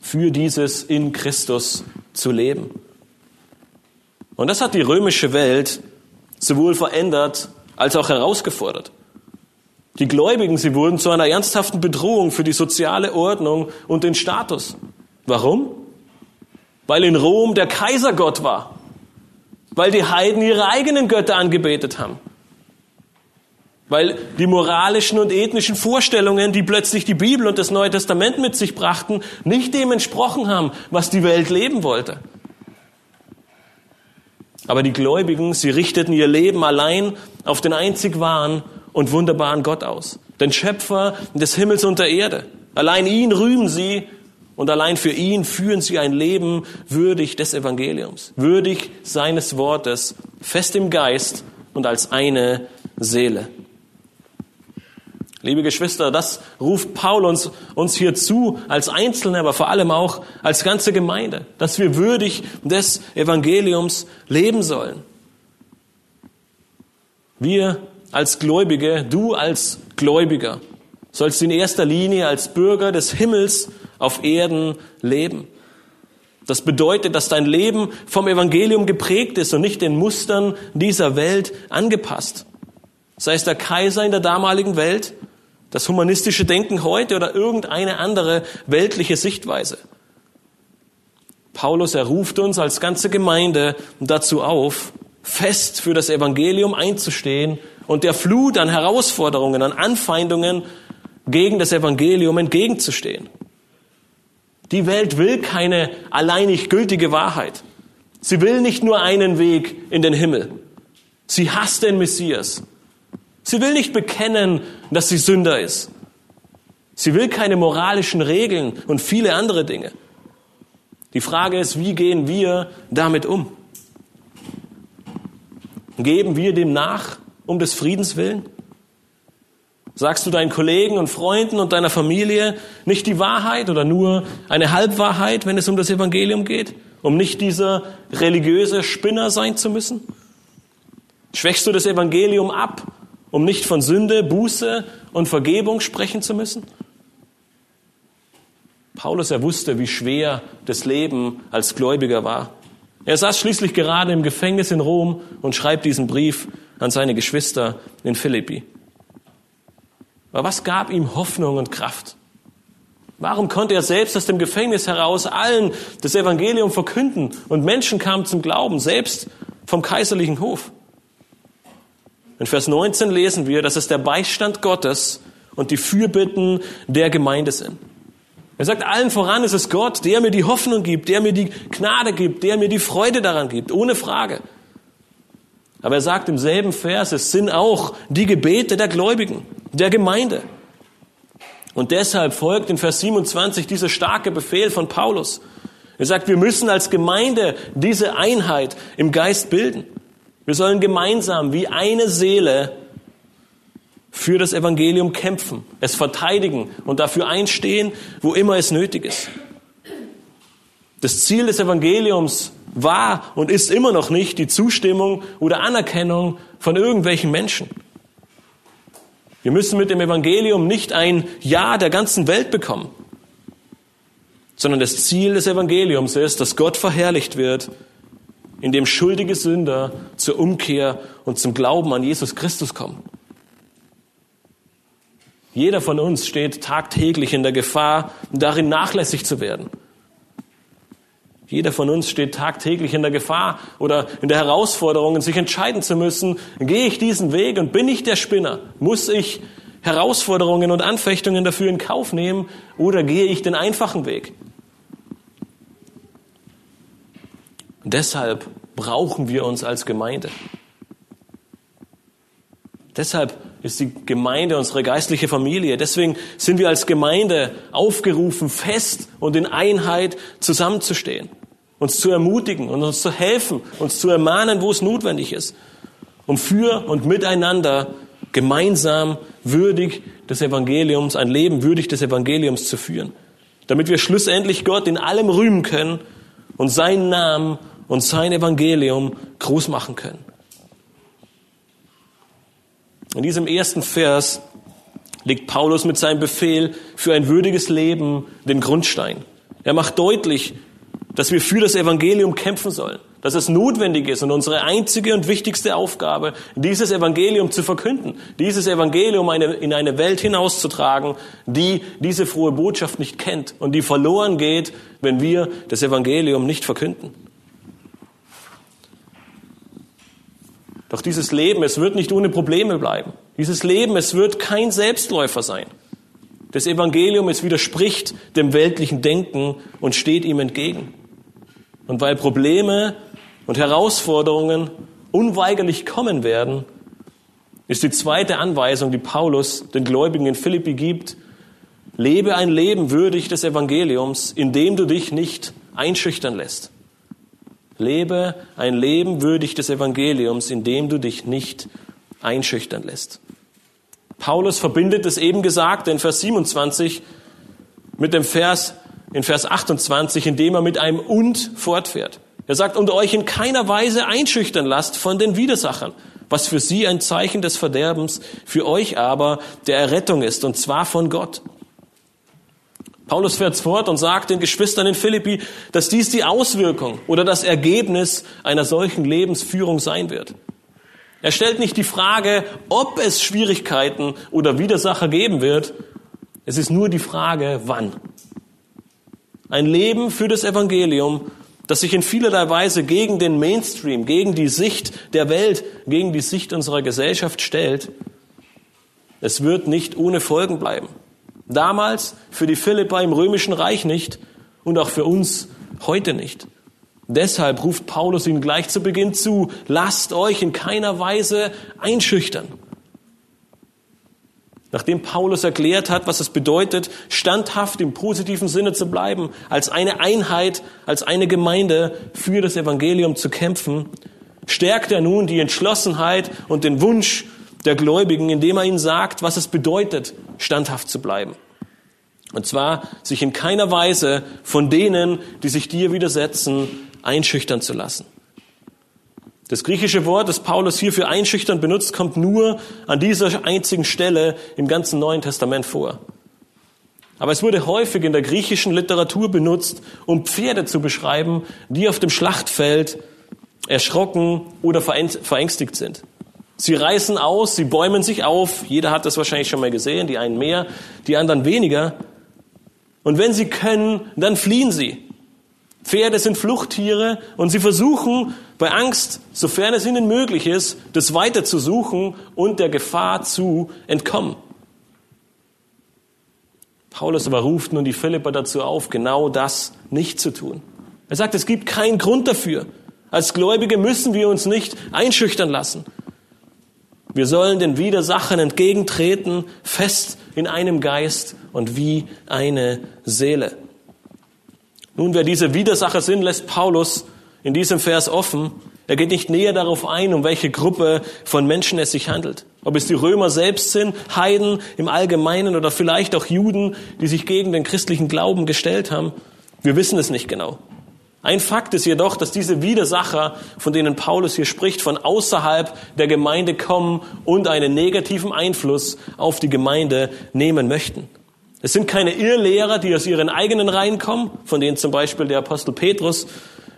für dieses in Christus zu leben. Und das hat die römische Welt sowohl verändert als auch herausgefordert. Die Gläubigen, sie wurden zu einer ernsthaften Bedrohung für die soziale Ordnung und den Status. Warum? Weil in Rom der Kaiser Gott war. Weil die Heiden ihre eigenen Götter angebetet haben. Weil die moralischen und ethnischen Vorstellungen, die plötzlich die Bibel und das Neue Testament mit sich brachten, nicht dem entsprochen haben, was die Welt leben wollte. Aber die Gläubigen, sie richteten ihr Leben allein auf den einzig wahren und wunderbaren Gott aus. Den Schöpfer des Himmels und der Erde. Allein ihn rühmen sie und allein für ihn führen sie ein Leben würdig des Evangeliums, würdig seines Wortes, fest im Geist und als eine Seele. Liebe Geschwister, das ruft Paul uns, uns hier zu, als Einzelne, aber vor allem auch als ganze Gemeinde, dass wir würdig des Evangeliums leben sollen. Wir als Gläubige, du als Gläubiger, sollst in erster Linie als Bürger des Himmels auf Erden leben. Das bedeutet, dass dein Leben vom Evangelium geprägt ist und nicht den Mustern dieser Welt angepasst. Sei es der Kaiser in der damaligen Welt das humanistische Denken heute oder irgendeine andere weltliche Sichtweise. Paulus, er ruft uns als ganze Gemeinde dazu auf, fest für das Evangelium einzustehen und der Flut an Herausforderungen, an Anfeindungen gegen das Evangelium entgegenzustehen. Die Welt will keine alleinig gültige Wahrheit. Sie will nicht nur einen Weg in den Himmel. Sie hasst den Messias. Sie will nicht bekennen, dass sie Sünder ist. Sie will keine moralischen Regeln und viele andere Dinge. Die Frage ist, wie gehen wir damit um? Geben wir dem nach um des Friedens willen? Sagst du deinen Kollegen und Freunden und deiner Familie nicht die Wahrheit oder nur eine Halbwahrheit, wenn es um das Evangelium geht, um nicht dieser religiöse Spinner sein zu müssen? Schwächst du das Evangelium ab, um nicht von Sünde, Buße und Vergebung sprechen zu müssen? Paulus, er wusste, wie schwer das Leben als Gläubiger war. Er saß schließlich gerade im Gefängnis in Rom und schreibt diesen Brief an seine Geschwister in Philippi. Aber was gab ihm Hoffnung und Kraft? Warum konnte er selbst aus dem Gefängnis heraus allen das Evangelium verkünden und Menschen kamen zum Glauben, selbst vom kaiserlichen Hof? In Vers 19 lesen wir, dass es der Beistand Gottes und die Fürbitten der Gemeinde sind. Er sagt, allen voran ist es Gott, der mir die Hoffnung gibt, der mir die Gnade gibt, der mir die Freude daran gibt, ohne Frage. Aber er sagt im selben Vers, es sind auch die Gebete der Gläubigen, der Gemeinde. Und deshalb folgt in Vers 27 dieser starke Befehl von Paulus. Er sagt, wir müssen als Gemeinde diese Einheit im Geist bilden. Wir sollen gemeinsam wie eine Seele für das Evangelium kämpfen, es verteidigen und dafür einstehen, wo immer es nötig ist. Das Ziel des Evangeliums war und ist immer noch nicht die Zustimmung oder Anerkennung von irgendwelchen Menschen. Wir müssen mit dem Evangelium nicht ein Ja der ganzen Welt bekommen, sondern das Ziel des Evangeliums ist, dass Gott verherrlicht wird, indem schuldige Sünder zur Umkehr und zum Glauben an Jesus Christus kommen. Jeder von uns steht tagtäglich in der Gefahr, darin nachlässig zu werden. Jeder von uns steht tagtäglich in der Gefahr oder in der Herausforderung, sich entscheiden zu müssen, gehe ich diesen Weg und bin ich der Spinner? Muss ich Herausforderungen und Anfechtungen dafür in Kauf nehmen oder gehe ich den einfachen Weg? Deshalb brauchen wir uns als Gemeinde. Deshalb ist die Gemeinde unsere geistliche Familie. Deswegen sind wir als Gemeinde aufgerufen, fest und in Einheit zusammenzustehen uns zu ermutigen und uns zu helfen, uns zu ermahnen, wo es notwendig ist, um für und miteinander gemeinsam würdig des Evangeliums, ein Leben würdig des Evangeliums zu führen, damit wir schlussendlich Gott in allem rühmen können und seinen Namen und sein Evangelium groß machen können. In diesem ersten Vers legt Paulus mit seinem Befehl für ein würdiges Leben den Grundstein. Er macht deutlich, dass wir für das Evangelium kämpfen sollen, dass es notwendig ist und unsere einzige und wichtigste Aufgabe, dieses Evangelium zu verkünden, dieses Evangelium in eine Welt hinauszutragen, die diese frohe Botschaft nicht kennt und die verloren geht, wenn wir das Evangelium nicht verkünden. Doch dieses Leben, es wird nicht ohne Probleme bleiben. Dieses Leben, es wird kein Selbstläufer sein. Das Evangelium, es widerspricht dem weltlichen Denken und steht ihm entgegen. Und weil Probleme und Herausforderungen unweigerlich kommen werden, ist die zweite Anweisung, die Paulus den Gläubigen in Philippi gibt, lebe ein Leben würdig des Evangeliums, indem du dich nicht einschüchtern lässt. Lebe ein Leben würdig des Evangeliums, indem du dich nicht einschüchtern lässt. Paulus verbindet das eben Gesagte in Vers 27 mit dem Vers in Vers 28, indem er mit einem und fortfährt. Er sagt, und euch in keiner Weise einschüchtern lasst von den Widersachern, was für sie ein Zeichen des Verderbens, für euch aber der Errettung ist, und zwar von Gott. Paulus fährt fort und sagt den Geschwistern in Philippi, dass dies die Auswirkung oder das Ergebnis einer solchen Lebensführung sein wird. Er stellt nicht die Frage, ob es Schwierigkeiten oder Widersacher geben wird. Es ist nur die Frage, wann. Ein Leben für das Evangelium, das sich in vielerlei Weise gegen den Mainstream, gegen die Sicht der Welt, gegen die Sicht unserer Gesellschaft stellt. Es wird nicht ohne Folgen bleiben. Damals für die Philippa im römischen Reich nicht und auch für uns heute nicht. Deshalb ruft Paulus ihnen gleich zu Beginn zu, lasst euch in keiner Weise einschüchtern. Nachdem Paulus erklärt hat, was es bedeutet, standhaft im positiven Sinne zu bleiben, als eine Einheit, als eine Gemeinde für das Evangelium zu kämpfen, stärkt er nun die Entschlossenheit und den Wunsch der Gläubigen, indem er ihnen sagt, was es bedeutet, standhaft zu bleiben. Und zwar sich in keiner Weise von denen, die sich dir widersetzen, einschüchtern zu lassen. Das griechische Wort, das Paulus hier für einschüchtern benutzt, kommt nur an dieser einzigen Stelle im ganzen Neuen Testament vor. Aber es wurde häufig in der griechischen Literatur benutzt, um Pferde zu beschreiben, die auf dem Schlachtfeld erschrocken oder verängstigt sind. Sie reißen aus, sie bäumen sich auf. Jeder hat das wahrscheinlich schon mal gesehen, die einen mehr, die anderen weniger. Und wenn sie können, dann fliehen sie. Pferde sind Fluchttiere und sie versuchen bei Angst, sofern es ihnen möglich ist, das weiter zu suchen und der Gefahr zu entkommen. Paulus aber ruft nun die Philipper dazu auf, genau das nicht zu tun. Er sagt, es gibt keinen Grund dafür. Als Gläubige müssen wir uns nicht einschüchtern lassen. Wir sollen den Widersachern entgegentreten, fest in einem Geist und wie eine Seele. Nun, wer diese Widersacher sind, lässt Paulus in diesem Vers offen. Er geht nicht näher darauf ein, um welche Gruppe von Menschen es sich handelt. Ob es die Römer selbst sind, Heiden im Allgemeinen oder vielleicht auch Juden, die sich gegen den christlichen Glauben gestellt haben. Wir wissen es nicht genau. Ein Fakt ist jedoch, dass diese Widersacher, von denen Paulus hier spricht, von außerhalb der Gemeinde kommen und einen negativen Einfluss auf die Gemeinde nehmen möchten. Es sind keine Irrlehrer, die aus ihren eigenen Reihen kommen, von denen zum Beispiel der Apostel Petrus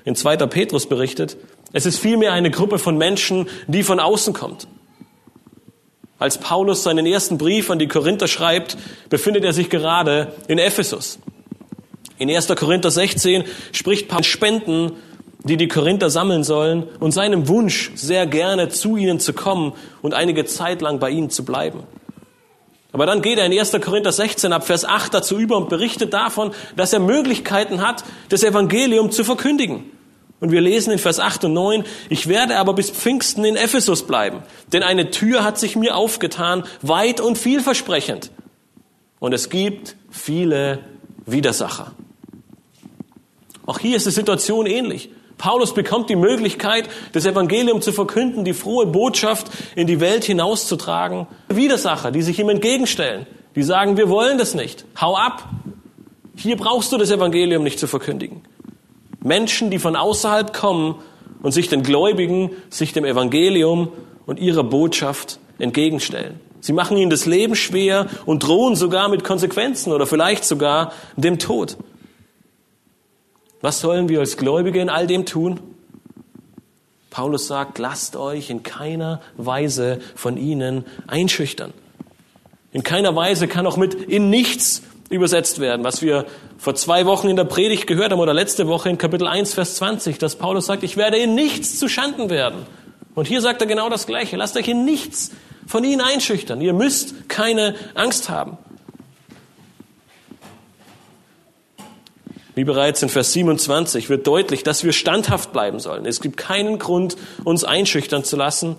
in 2. Petrus berichtet. Es ist vielmehr eine Gruppe von Menschen, die von außen kommt. Als Paulus seinen ersten Brief an die Korinther schreibt, befindet er sich gerade in Ephesus. In 1. Korinther 16 spricht Paulus Spenden, die die Korinther sammeln sollen und seinem Wunsch, sehr gerne zu ihnen zu kommen und einige Zeit lang bei ihnen zu bleiben. Aber dann geht er in 1. Korinther 16 ab Vers 8 dazu über und berichtet davon, dass er Möglichkeiten hat, das Evangelium zu verkündigen. Und wir lesen in Vers 8 und 9, ich werde aber bis Pfingsten in Ephesus bleiben, denn eine Tür hat sich mir aufgetan, weit und vielversprechend. Und es gibt viele Widersacher. Auch hier ist die Situation ähnlich. Paulus bekommt die Möglichkeit, das Evangelium zu verkünden, die frohe Botschaft in die Welt hinauszutragen. Widersacher, die sich ihm entgegenstellen, die sagen, wir wollen das nicht, hau ab. Hier brauchst du das Evangelium nicht zu verkündigen. Menschen, die von außerhalb kommen und sich den Gläubigen, sich dem Evangelium und ihrer Botschaft entgegenstellen. Sie machen ihnen das Leben schwer und drohen sogar mit Konsequenzen oder vielleicht sogar dem Tod. Was sollen wir als Gläubige in all dem tun? Paulus sagt, lasst euch in keiner Weise von ihnen einschüchtern. In keiner Weise kann auch mit in nichts übersetzt werden, was wir vor zwei Wochen in der Predigt gehört haben oder letzte Woche in Kapitel 1, Vers 20, dass Paulus sagt, ich werde in nichts zu Schanden werden. Und hier sagt er genau das Gleiche. Lasst euch in nichts von ihnen einschüchtern. Ihr müsst keine Angst haben. Wie bereits in Vers 27 wird deutlich, dass wir standhaft bleiben sollen. Es gibt keinen Grund, uns einschüchtern zu lassen.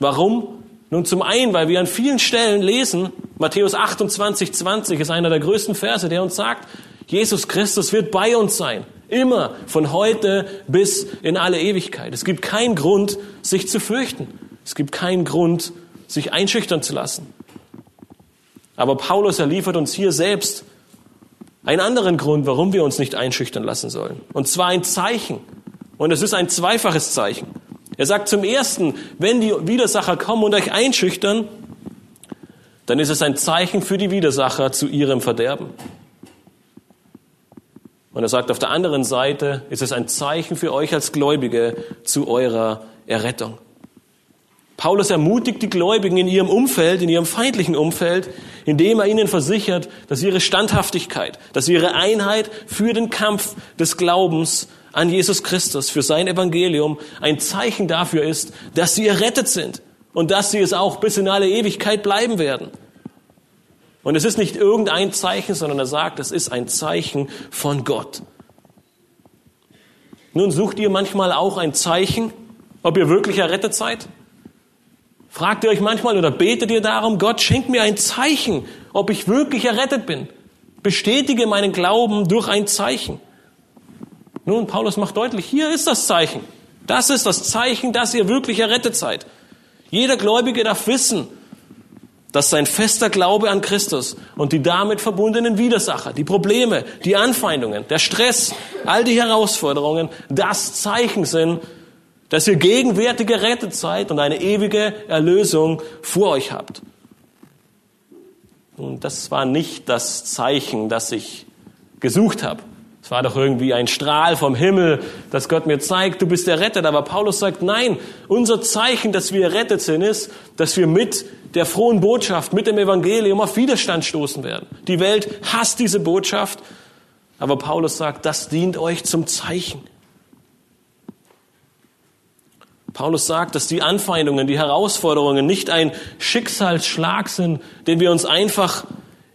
Warum? Nun zum einen, weil wir an vielen Stellen lesen, Matthäus 28, 20 ist einer der größten Verse, der uns sagt, Jesus Christus wird bei uns sein. Immer, von heute bis in alle Ewigkeit. Es gibt keinen Grund, sich zu fürchten. Es gibt keinen Grund, sich einschüchtern zu lassen. Aber Paulus, er liefert uns hier selbst einen anderen Grund, warum wir uns nicht einschüchtern lassen sollen. Und zwar ein Zeichen. Und es ist ein zweifaches Zeichen. Er sagt zum ersten, wenn die Widersacher kommen und euch einschüchtern, dann ist es ein Zeichen für die Widersacher zu ihrem Verderben. Und er sagt auf der anderen Seite, ist es ein Zeichen für euch als Gläubige zu eurer Errettung. Paulus ermutigt die Gläubigen in ihrem Umfeld, in ihrem feindlichen Umfeld, indem er ihnen versichert, dass ihre Standhaftigkeit, dass ihre Einheit für den Kampf des Glaubens an Jesus Christus, für sein Evangelium ein Zeichen dafür ist, dass sie errettet sind und dass sie es auch bis in alle Ewigkeit bleiben werden. Und es ist nicht irgendein Zeichen, sondern er sagt, es ist ein Zeichen von Gott. Nun sucht ihr manchmal auch ein Zeichen, ob ihr wirklich errettet seid? Fragt ihr euch manchmal oder betet ihr darum, Gott, schenk mir ein Zeichen, ob ich wirklich errettet bin. Bestätige meinen Glauben durch ein Zeichen. Nun, Paulus macht deutlich, hier ist das Zeichen. Das ist das Zeichen, dass ihr wirklich errettet seid. Jeder Gläubige darf wissen, dass sein fester Glaube an Christus und die damit verbundenen Widersacher, die Probleme, die Anfeindungen, der Stress, all die Herausforderungen das Zeichen sind, dass ihr gegenwärtig gerettet seid und eine ewige Erlösung vor euch habt. Und das war nicht das Zeichen, das ich gesucht habe, Es war doch irgendwie ein Strahl vom Himmel, dass Gott mir zeigt, du bist errettet. Aber Paulus sagt, nein, unser Zeichen, dass wir errettet sind, ist, dass wir mit der frohen Botschaft, mit dem Evangelium auf Widerstand stoßen werden. Die Welt hasst diese Botschaft, aber Paulus sagt, das dient euch zum Zeichen. Paulus sagt, dass die Anfeindungen, die Herausforderungen nicht ein Schicksalsschlag sind, den wir uns einfach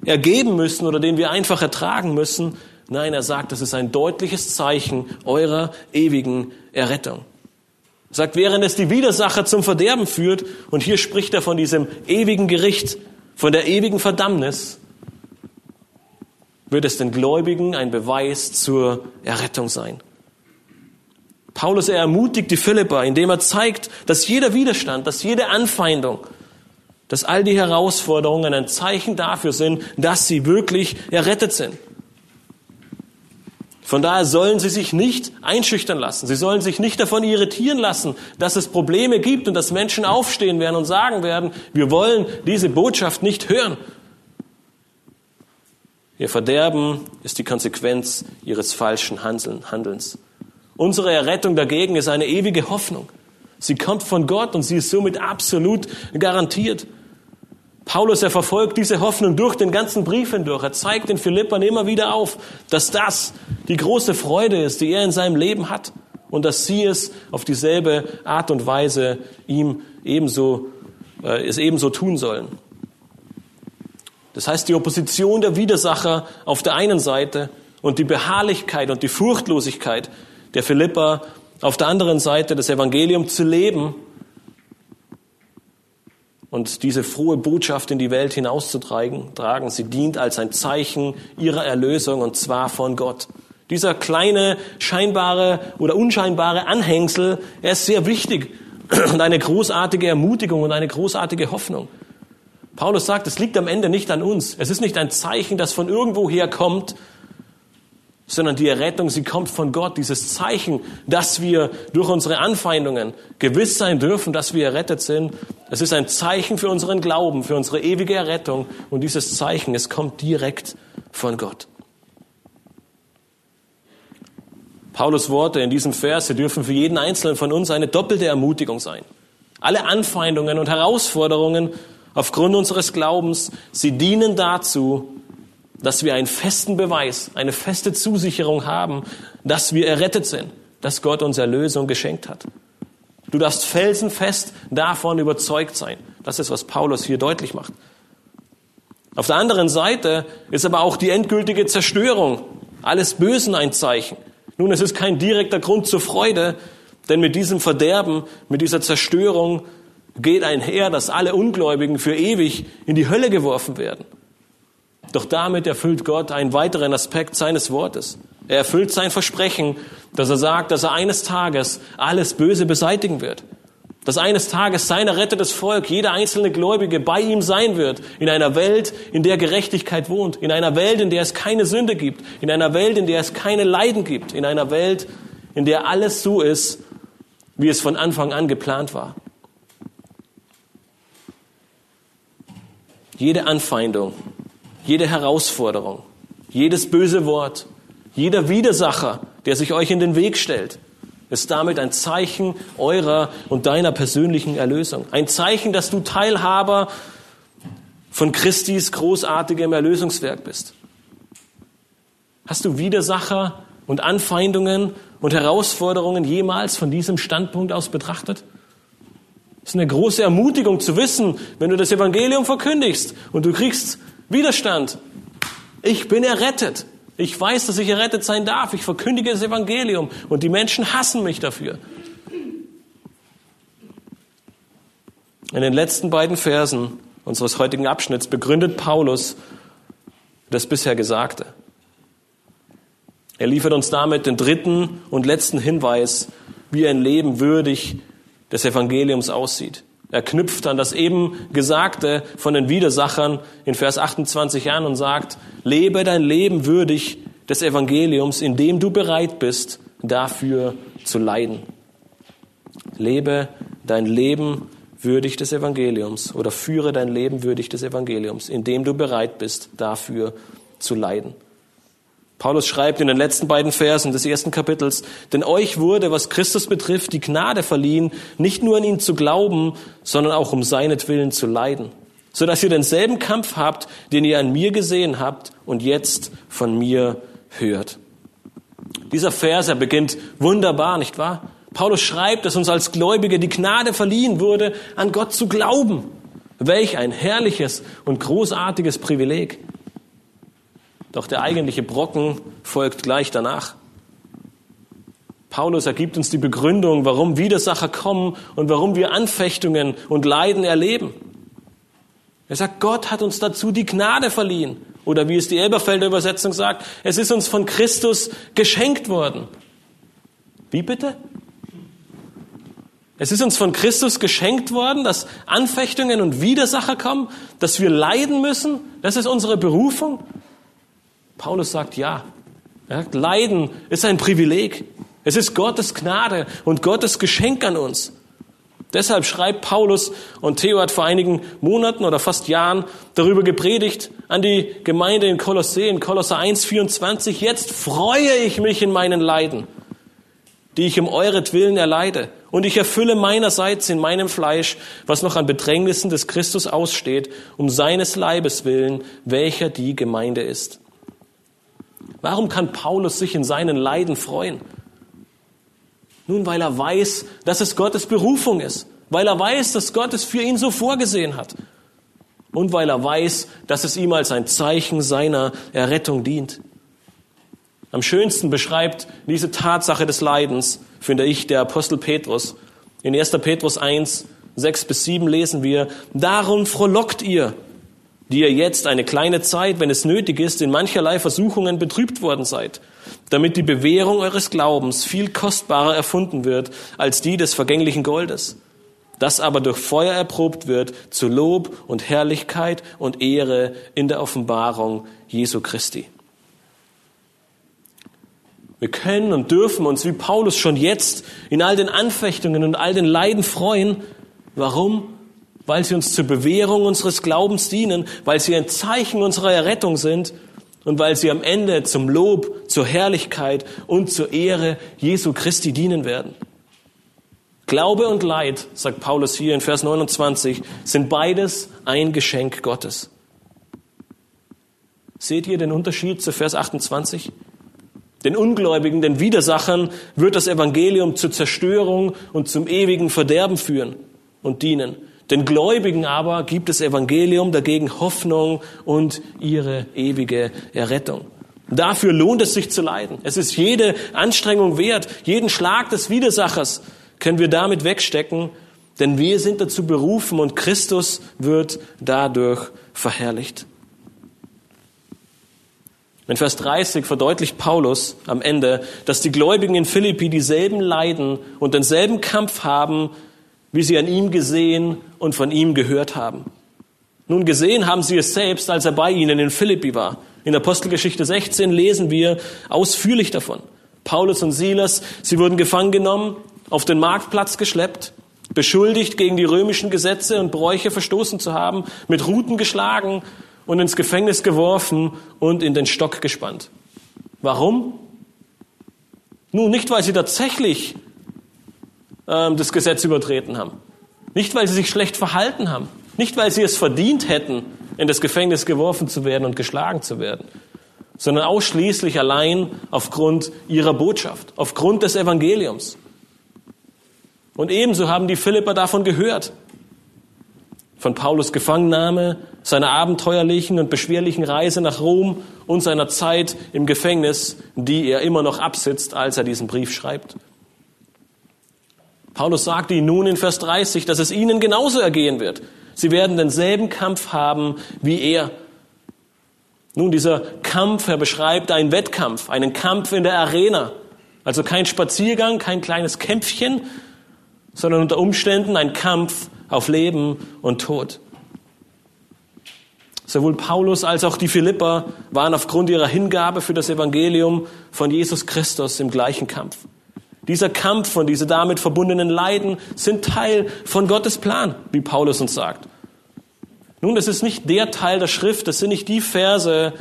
ergeben müssen oder den wir einfach ertragen müssen. Nein, er sagt, das ist ein deutliches Zeichen eurer ewigen Errettung. Er sagt, während es die Widersacher zum Verderben führt, und hier spricht er von diesem ewigen Gericht, von der ewigen Verdammnis, wird es den Gläubigen ein Beweis zur Errettung sein. Paulus er ermutigt die Philipper, indem er zeigt, dass jeder Widerstand, dass jede Anfeindung, dass all die Herausforderungen ein Zeichen dafür sind, dass sie wirklich errettet sind. Von daher sollen sie sich nicht einschüchtern lassen. Sie sollen sich nicht davon irritieren lassen, dass es Probleme gibt und dass Menschen aufstehen werden und sagen werden, wir wollen diese Botschaft nicht hören. Ihr Verderben ist die Konsequenz ihres falschen Handelns. Unsere Errettung dagegen ist eine ewige Hoffnung. Sie kommt von Gott und sie ist somit absolut garantiert. Paulus, er verfolgt diese Hoffnung durch den ganzen Brief hindurch. Er zeigt den Philippern immer wieder auf, dass das die große Freude ist, die er in seinem Leben hat und dass sie es auf dieselbe Art und Weise ihm ebenso, äh, es ebenso tun sollen. Das heißt, die Opposition der Widersacher auf der einen Seite und die Beharrlichkeit und die Furchtlosigkeit der Philippa auf der anderen Seite das Evangelium zu leben und diese frohe Botschaft in die Welt hinauszutragen. Tragen. Sie dient als ein Zeichen ihrer Erlösung und zwar von Gott. Dieser kleine, scheinbare oder unscheinbare Anhängsel, er ist sehr wichtig und eine großartige Ermutigung und eine großartige Hoffnung. Paulus sagt, es liegt am Ende nicht an uns. Es ist nicht ein Zeichen, das von irgendwoher kommt, sondern die Errettung, sie kommt von Gott. Dieses Zeichen, dass wir durch unsere Anfeindungen gewiss sein dürfen, dass wir errettet sind. Es ist ein Zeichen für unseren Glauben, für unsere ewige Errettung. Und dieses Zeichen, es kommt direkt von Gott. Paulus Worte in diesem Vers, sie dürfen für jeden Einzelnen von uns eine doppelte Ermutigung sein. Alle Anfeindungen und Herausforderungen aufgrund unseres Glaubens, sie dienen dazu, dass wir einen festen Beweis, eine feste Zusicherung haben, dass wir errettet sind, dass Gott uns Erlösung geschenkt hat. Du darfst felsenfest davon überzeugt sein. Das ist, was Paulus hier deutlich macht. Auf der anderen Seite ist aber auch die endgültige Zerstörung alles Bösen ein Zeichen. Nun, es ist kein direkter Grund zur Freude, denn mit diesem Verderben, mit dieser Zerstörung geht einher, dass alle Ungläubigen für ewig in die Hölle geworfen werden. Doch damit erfüllt Gott einen weiteren Aspekt seines Wortes. Er erfüllt sein Versprechen, dass er sagt, dass er eines Tages alles Böse beseitigen wird. Dass eines Tages sein errettetes Volk, jeder einzelne Gläubige bei ihm sein wird, in einer Welt, in der Gerechtigkeit wohnt, in einer Welt, in der es keine Sünde gibt, in einer Welt, in der es keine Leiden gibt, in einer Welt, in der alles so ist, wie es von Anfang an geplant war. Jede Anfeindung, jede Herausforderung, jedes böse Wort, jeder Widersacher, der sich euch in den Weg stellt, ist damit ein Zeichen eurer und deiner persönlichen Erlösung. Ein Zeichen, dass du Teilhaber von Christis großartigem Erlösungswerk bist. Hast du Widersacher und Anfeindungen und Herausforderungen jemals von diesem Standpunkt aus betrachtet? Es ist eine große Ermutigung zu wissen, wenn du das Evangelium verkündigst und du kriegst Widerstand. Ich bin errettet. Ich weiß, dass ich errettet sein darf. Ich verkündige das Evangelium und die Menschen hassen mich dafür. In den letzten beiden Versen unseres heutigen Abschnitts begründet Paulus das bisher Gesagte. Er liefert uns damit den dritten und letzten Hinweis, wie ein Leben würdig des Evangeliums aussieht. Er knüpft an das eben Gesagte von den Widersachern in Vers 28 an und sagt, lebe dein Leben würdig des Evangeliums, indem du bereit bist, dafür zu leiden. Lebe dein Leben würdig des Evangeliums oder führe dein Leben würdig des Evangeliums, indem du bereit bist, dafür zu leiden. Paulus schreibt in den letzten beiden Versen des ersten Kapitels, denn euch wurde, was Christus betrifft, die Gnade verliehen, nicht nur an ihn zu glauben, sondern auch um seinetwillen zu leiden, so dass ihr denselben Kampf habt, den ihr an mir gesehen habt und jetzt von mir hört. Dieser Vers, er beginnt wunderbar, nicht wahr? Paulus schreibt, dass uns als Gläubige die Gnade verliehen wurde, an Gott zu glauben. Welch ein herrliches und großartiges Privileg. Doch der eigentliche Brocken folgt gleich danach. Paulus ergibt uns die Begründung, warum Widersacher kommen und warum wir Anfechtungen und Leiden erleben. Er sagt, Gott hat uns dazu die Gnade verliehen. Oder wie es die Elberfelder Übersetzung sagt, es ist uns von Christus geschenkt worden. Wie bitte? Es ist uns von Christus geschenkt worden, dass Anfechtungen und Widersacher kommen, dass wir leiden müssen. Das ist unsere Berufung. Paulus sagt ja. Er sagt, Leiden ist ein Privileg. Es ist Gottes Gnade und Gottes Geschenk an uns. Deshalb schreibt Paulus, und Theo hat vor einigen Monaten oder fast Jahren darüber gepredigt an die Gemeinde in Kolossä, in Kolosser 1, 24, jetzt freue ich mich in meinen Leiden, die ich um euretwillen erleide. Und ich erfülle meinerseits in meinem Fleisch, was noch an Bedrängnissen des Christus aussteht, um seines Leibes willen, welcher die Gemeinde ist. Warum kann Paulus sich in seinen Leiden freuen? Nun, weil er weiß, dass es Gottes Berufung ist, weil er weiß, dass Gott es für ihn so vorgesehen hat und weil er weiß, dass es ihm als ein Zeichen seiner Errettung dient. Am schönsten beschreibt diese Tatsache des Leidens, finde ich, der Apostel Petrus. In 1. Petrus 1, 6 bis 7 lesen wir, Darum frohlockt ihr, die ihr jetzt eine kleine Zeit, wenn es nötig ist, in mancherlei Versuchungen betrübt worden seid, damit die Bewährung eures Glaubens viel kostbarer erfunden wird als die des vergänglichen Goldes, das aber durch Feuer erprobt wird zu Lob und Herrlichkeit und Ehre in der Offenbarung Jesu Christi. Wir können und dürfen uns wie Paulus schon jetzt in all den Anfechtungen und all den Leiden freuen. Warum? Weil sie uns zur Bewährung unseres Glaubens dienen, weil sie ein Zeichen unserer Errettung sind und weil sie am Ende zum Lob, zur Herrlichkeit und zur Ehre Jesu Christi dienen werden. Glaube und Leid, sagt Paulus hier in Vers 29, sind beides ein Geschenk Gottes. Seht ihr den Unterschied zu Vers 28? Den Ungläubigen, den Widersachern wird das Evangelium zur Zerstörung und zum ewigen Verderben führen und dienen. Den Gläubigen aber gibt das Evangelium dagegen Hoffnung und ihre ewige Errettung. Dafür lohnt es sich zu leiden. Es ist jede Anstrengung wert, jeden Schlag des Widersachers können wir damit wegstecken, denn wir sind dazu berufen und Christus wird dadurch verherrlicht. In Vers 30 verdeutlicht Paulus am Ende, dass die Gläubigen in Philippi dieselben Leiden und denselben Kampf haben wie sie an ihm gesehen und von ihm gehört haben. Nun gesehen haben sie es selbst, als er bei ihnen in Philippi war. In Apostelgeschichte 16 lesen wir ausführlich davon. Paulus und Silas, sie wurden gefangen genommen, auf den Marktplatz geschleppt, beschuldigt, gegen die römischen Gesetze und Bräuche verstoßen zu haben, mit Ruten geschlagen und ins Gefängnis geworfen und in den Stock gespannt. Warum? Nun, nicht, weil sie tatsächlich ähm, das Gesetz übertreten haben. Nicht, weil sie sich schlecht verhalten haben. Nicht, weil sie es verdient hätten, in das Gefängnis geworfen zu werden und geschlagen zu werden, sondern ausschließlich allein aufgrund ihrer Botschaft, aufgrund des Evangeliums. Und ebenso haben die Philipper davon gehört. Von Paulus Gefangennahme, seiner abenteuerlichen und beschwerlichen Reise nach Rom und seiner Zeit im Gefängnis, die er immer noch absitzt, als er diesen Brief schreibt. Paulus sagt ihnen nun in Vers 30, dass es ihnen genauso ergehen wird. Sie werden denselben Kampf haben wie er. Nun, dieser Kampf, er beschreibt einen Wettkampf, einen Kampf in der Arena. Also kein Spaziergang, kein kleines Kämpfchen, sondern unter Umständen ein Kampf auf Leben und Tod. Sowohl Paulus als auch die Philipper waren aufgrund ihrer Hingabe für das Evangelium von Jesus Christus im gleichen Kampf. Dieser Kampf und diese damit verbundenen Leiden sind Teil von Gottes Plan, wie Paulus uns sagt. Nun, das ist nicht der Teil der Schrift, das sind nicht die Verse,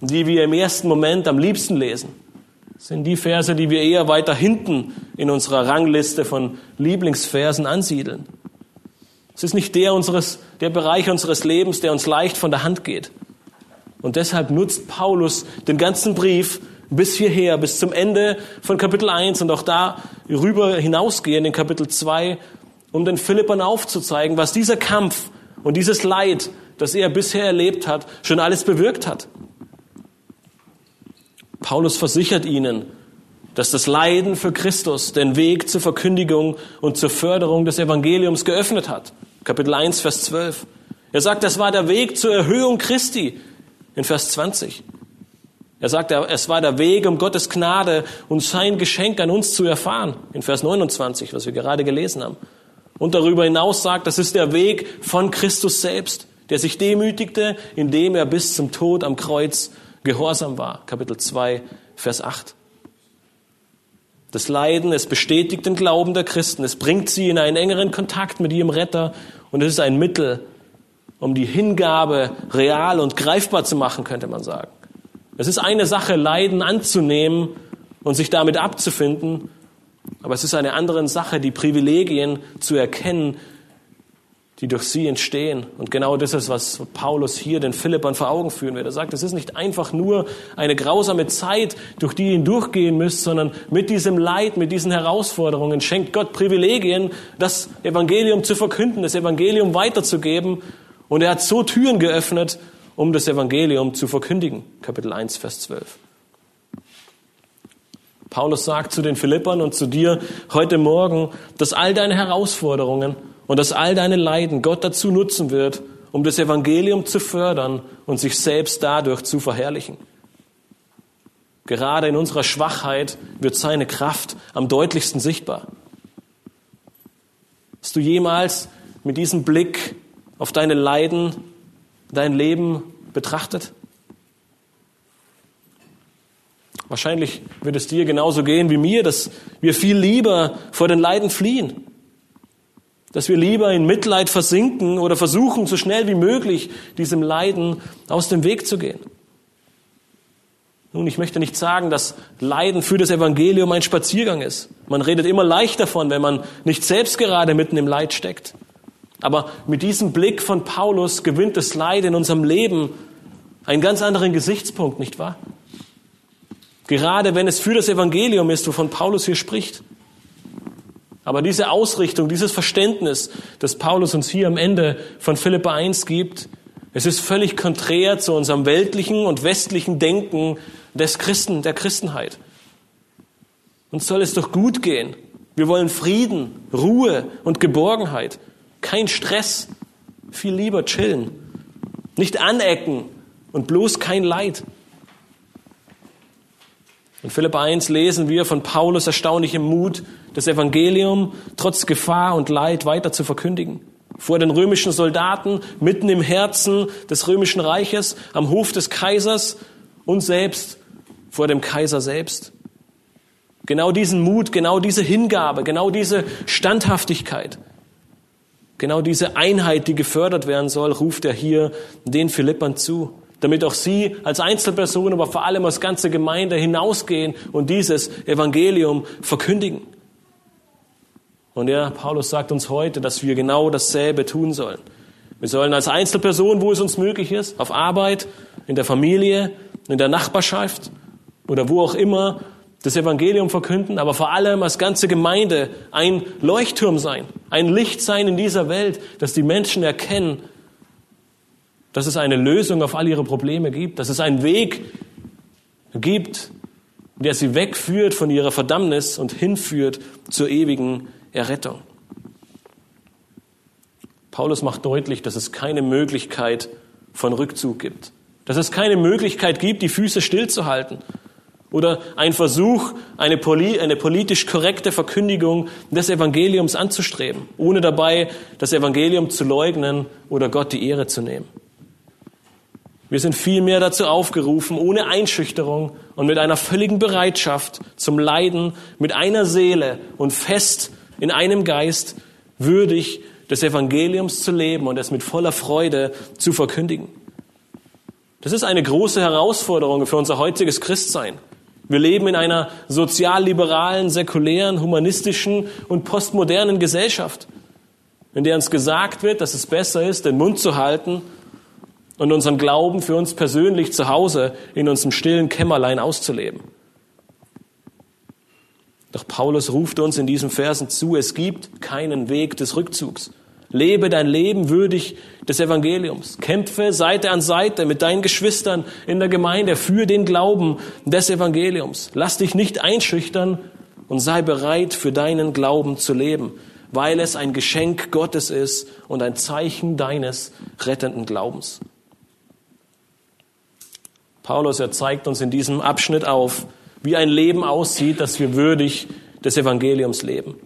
die wir im ersten Moment am liebsten lesen. Das sind die Verse, die wir eher weiter hinten in unserer Rangliste von Lieblingsversen ansiedeln. Es ist nicht der, unseres, der Bereich unseres Lebens, der uns leicht von der Hand geht. Und deshalb nutzt Paulus den ganzen Brief bis hierher, bis zum Ende von Kapitel 1 und auch da rüber hinausgehen in Kapitel 2, um den Philippern aufzuzeigen, was dieser Kampf und dieses Leid, das er bisher erlebt hat, schon alles bewirkt hat. Paulus versichert ihnen, dass das Leiden für Christus den Weg zur Verkündigung und zur Förderung des Evangeliums geöffnet hat. Kapitel 1, Vers 12. Er sagt, das war der Weg zur Erhöhung Christi in Vers 20. Er sagt, es war der Weg, um Gottes Gnade und sein Geschenk an uns zu erfahren, in Vers 29, was wir gerade gelesen haben. Und darüber hinaus sagt, das ist der Weg von Christus selbst, der sich demütigte, indem er bis zum Tod am Kreuz gehorsam war. Kapitel 2, Vers 8. Das Leiden, es bestätigt den Glauben der Christen, es bringt sie in einen engeren Kontakt mit ihrem Retter und es ist ein Mittel, um die Hingabe real und greifbar zu machen, könnte man sagen. Es ist eine Sache, Leiden anzunehmen und sich damit abzufinden, aber es ist eine andere Sache, die Privilegien zu erkennen, die durch sie entstehen. Und genau das ist, was Paulus hier den Philippern vor Augen führen wird. Er sagt, es ist nicht einfach nur eine grausame Zeit, durch die ihr durchgehen müsst, sondern mit diesem Leid, mit diesen Herausforderungen schenkt Gott Privilegien, das Evangelium zu verkünden, das Evangelium weiterzugeben. Und er hat so Türen geöffnet, um das Evangelium zu verkündigen. Kapitel 1, Vers 12. Paulus sagt zu den Philippern und zu dir heute Morgen, dass all deine Herausforderungen und dass all deine Leiden Gott dazu nutzen wird, um das Evangelium zu fördern und sich selbst dadurch zu verherrlichen. Gerade in unserer Schwachheit wird seine Kraft am deutlichsten sichtbar. Hast du jemals mit diesem Blick auf deine Leiden dein Leben betrachtet? Wahrscheinlich wird es dir genauso gehen wie mir, dass wir viel lieber vor den Leiden fliehen. Dass wir lieber in Mitleid versinken oder versuchen, so schnell wie möglich diesem Leiden aus dem Weg zu gehen. Nun, ich möchte nicht sagen, dass Leiden für das Evangelium ein Spaziergang ist. Man redet immer leicht davon, wenn man nicht selbst gerade mitten im Leid steckt. Aber mit diesem Blick von Paulus gewinnt das Leid in unserem Leben einen ganz anderen Gesichtspunkt, nicht wahr? Gerade wenn es für das Evangelium ist, wovon Paulus hier spricht. Aber diese Ausrichtung, dieses Verständnis, das Paulus uns hier am Ende von Philippa 1 gibt, es ist völlig konträr zu unserem weltlichen und westlichen Denken des Christen, der Christenheit. Uns soll es doch gut gehen. Wir wollen Frieden, Ruhe und Geborgenheit. Kein Stress, viel lieber chillen. Nicht anecken und bloß kein Leid. In Philipp 1 lesen wir von Paulus erstaunlichem Mut, das Evangelium trotz Gefahr und Leid weiter zu verkündigen. Vor den römischen Soldaten, mitten im Herzen des römischen Reiches, am Hof des Kaisers und selbst vor dem Kaiser selbst. Genau diesen Mut, genau diese Hingabe, genau diese Standhaftigkeit Genau diese Einheit, die gefördert werden soll, ruft er hier den Philippern zu, damit auch sie als Einzelpersonen, aber vor allem als ganze Gemeinde hinausgehen und dieses Evangelium verkündigen. Und ja, Paulus sagt uns heute, dass wir genau dasselbe tun sollen. Wir sollen als Einzelperson, wo es uns möglich ist, auf Arbeit, in der Familie, in der Nachbarschaft oder wo auch immer, das Evangelium verkünden, aber vor allem als ganze Gemeinde ein Leuchtturm sein, ein Licht sein in dieser Welt, dass die Menschen erkennen, dass es eine Lösung auf all ihre Probleme gibt, dass es einen Weg gibt, der sie wegführt von ihrer Verdammnis und hinführt zur ewigen Errettung. Paulus macht deutlich, dass es keine Möglichkeit von Rückzug gibt, dass es keine Möglichkeit gibt, die Füße stillzuhalten, oder ein Versuch, eine, eine, politisch korrekte Verkündigung des Evangeliums anzustreben, ohne dabei das Evangelium zu leugnen oder Gott die Ehre zu nehmen. Wir sind vielmehr dazu aufgerufen, ohne Einschüchterung und mit einer völligen Bereitschaft zum Leiden, mit einer Seele und fest in einem Geist, würdig des Evangeliums zu leben und es mit voller Freude zu verkündigen. Das ist eine große Herausforderung für unser heutiges Christsein. Wir leben in einer sozialliberalen, säkulären, humanistischen und postmodernen Gesellschaft, in der uns gesagt wird, dass es besser ist, den Mund zu halten und unseren Glauben für uns persönlich zu Hause in unserem stillen Kämmerlein auszuleben. Doch Paulus ruft uns in diesen Versen zu, es gibt keinen Weg des Rückzugs. Lebe dein Leben würdig des Evangeliums. Kämpfe Seite an Seite mit deinen Geschwistern in der Gemeinde für den Glauben des Evangeliums. Lass dich nicht einschüchtern und sei bereit, für deinen Glauben zu leben, weil es ein Geschenk Gottes ist und ein Zeichen deines rettenden Glaubens. Paulus, er zeigt uns in diesem Abschnitt auf, wie ein Leben aussieht, das wir würdig des Evangeliums leben.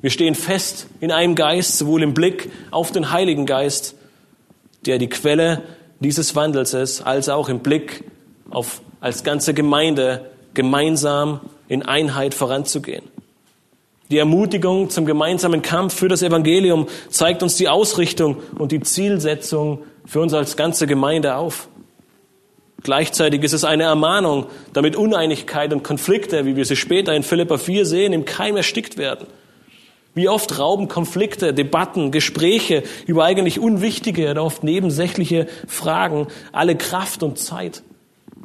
Wir stehen fest in einem Geist, sowohl im Blick auf den Heiligen Geist, der die Quelle dieses Wandels ist, als auch im Blick auf als ganze Gemeinde gemeinsam in Einheit voranzugehen. Die Ermutigung zum gemeinsamen Kampf für das Evangelium zeigt uns die Ausrichtung und die Zielsetzung für uns als ganze Gemeinde auf. Gleichzeitig ist es eine Ermahnung, damit Uneinigkeit und Konflikte, wie wir sie später in Philippa 4 sehen, im Keim erstickt werden. Wie oft rauben Konflikte, Debatten, Gespräche über eigentlich unwichtige oder oft nebensächliche Fragen alle Kraft und Zeit.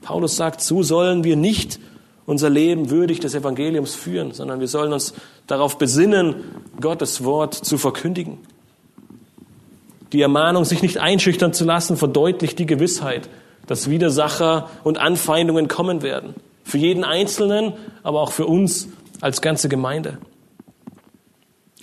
Paulus sagt, so sollen wir nicht unser Leben würdig des Evangeliums führen, sondern wir sollen uns darauf besinnen, Gottes Wort zu verkündigen. Die Ermahnung, sich nicht einschüchtern zu lassen, verdeutlicht die Gewissheit, dass Widersacher und Anfeindungen kommen werden. Für jeden Einzelnen, aber auch für uns als ganze Gemeinde.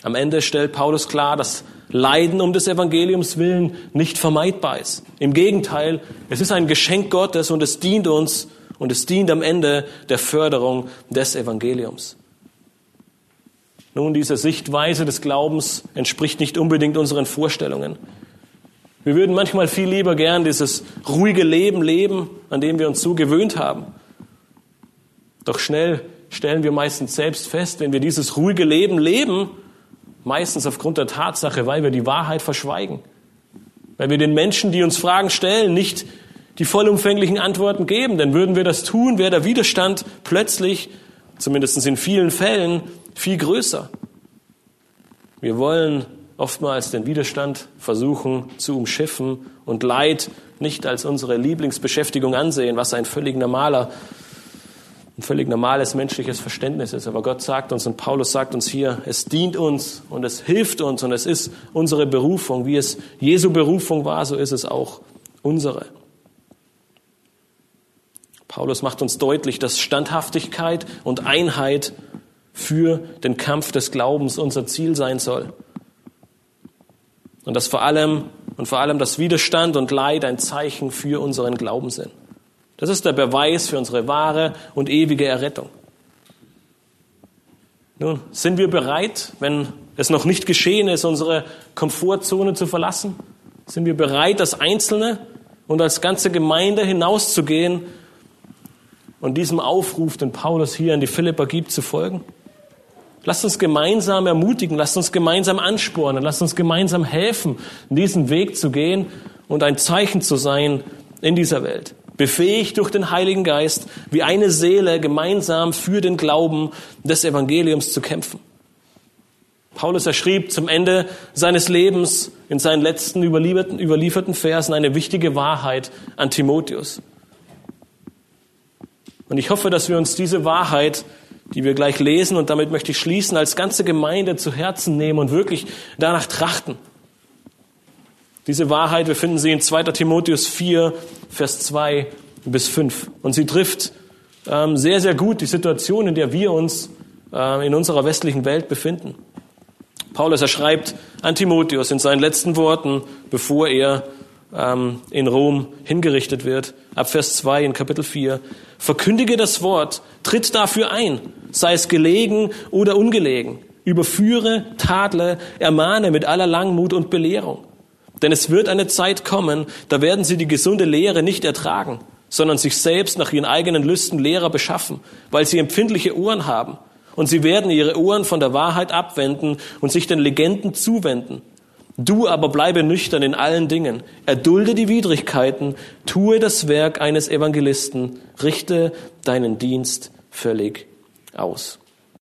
Am Ende stellt Paulus klar, dass Leiden um des Evangeliums willen nicht vermeidbar ist. Im Gegenteil, es ist ein Geschenk Gottes und es dient uns und es dient am Ende der Förderung des Evangeliums. Nun, diese Sichtweise des Glaubens entspricht nicht unbedingt unseren Vorstellungen. Wir würden manchmal viel lieber gern dieses ruhige Leben leben, an dem wir uns so gewöhnt haben. Doch schnell stellen wir meistens selbst fest, wenn wir dieses ruhige Leben leben, Meistens aufgrund der Tatsache, weil wir die Wahrheit verschweigen. Weil wir den Menschen, die uns Fragen stellen, nicht die vollumfänglichen Antworten geben. Denn würden wir das tun, wäre der Widerstand plötzlich, zumindest in vielen Fällen, viel größer. Wir wollen oftmals den Widerstand versuchen zu umschiffen und Leid nicht als unsere Lieblingsbeschäftigung ansehen, was ein völlig normaler ein völlig normales menschliches Verständnis ist. Aber Gott sagt uns und Paulus sagt uns hier, es dient uns und es hilft uns und es ist unsere Berufung. Wie es Jesu Berufung war, so ist es auch unsere. Paulus macht uns deutlich, dass Standhaftigkeit und Einheit für den Kampf des Glaubens unser Ziel sein soll. Und dass vor allem und vor allem das Widerstand und Leid ein Zeichen für unseren Glauben sind. Das ist der Beweis für unsere wahre und ewige Errettung. Nun, sind wir bereit, wenn es noch nicht geschehen ist, unsere Komfortzone zu verlassen? Sind wir bereit, als Einzelne und als ganze Gemeinde hinauszugehen und diesem Aufruf, den Paulus hier an die Philipper gibt, zu folgen? Lasst uns gemeinsam ermutigen, lasst uns gemeinsam anspornen, lasst uns gemeinsam helfen, diesen Weg zu gehen und ein Zeichen zu sein in dieser Welt befähigt durch den Heiligen Geist, wie eine Seele gemeinsam für den Glauben des Evangeliums zu kämpfen. Paulus erschrieb zum Ende seines Lebens in seinen letzten überlieferten, überlieferten Versen eine wichtige Wahrheit an Timotheus. Und ich hoffe, dass wir uns diese Wahrheit, die wir gleich lesen, und damit möchte ich schließen, als ganze Gemeinde zu Herzen nehmen und wirklich danach trachten. Diese Wahrheit, wir finden sie in 2. Timotheus 4, Vers 2 bis 5. Und sie trifft ähm, sehr, sehr gut die Situation, in der wir uns äh, in unserer westlichen Welt befinden. Paulus, er schreibt an Timotheus in seinen letzten Worten, bevor er ähm, in Rom hingerichtet wird, ab Vers 2 in Kapitel 4. Verkündige das Wort, tritt dafür ein, sei es gelegen oder ungelegen. Überführe, tadle, ermahne mit aller Langmut und Belehrung. Denn es wird eine Zeit kommen, da werden sie die gesunde Lehre nicht ertragen, sondern sich selbst nach ihren eigenen Lüsten Lehrer beschaffen, weil sie empfindliche Ohren haben. Und sie werden ihre Ohren von der Wahrheit abwenden und sich den Legenden zuwenden. Du aber bleibe nüchtern in allen Dingen, erdulde die Widrigkeiten, tue das Werk eines Evangelisten, richte deinen Dienst völlig aus.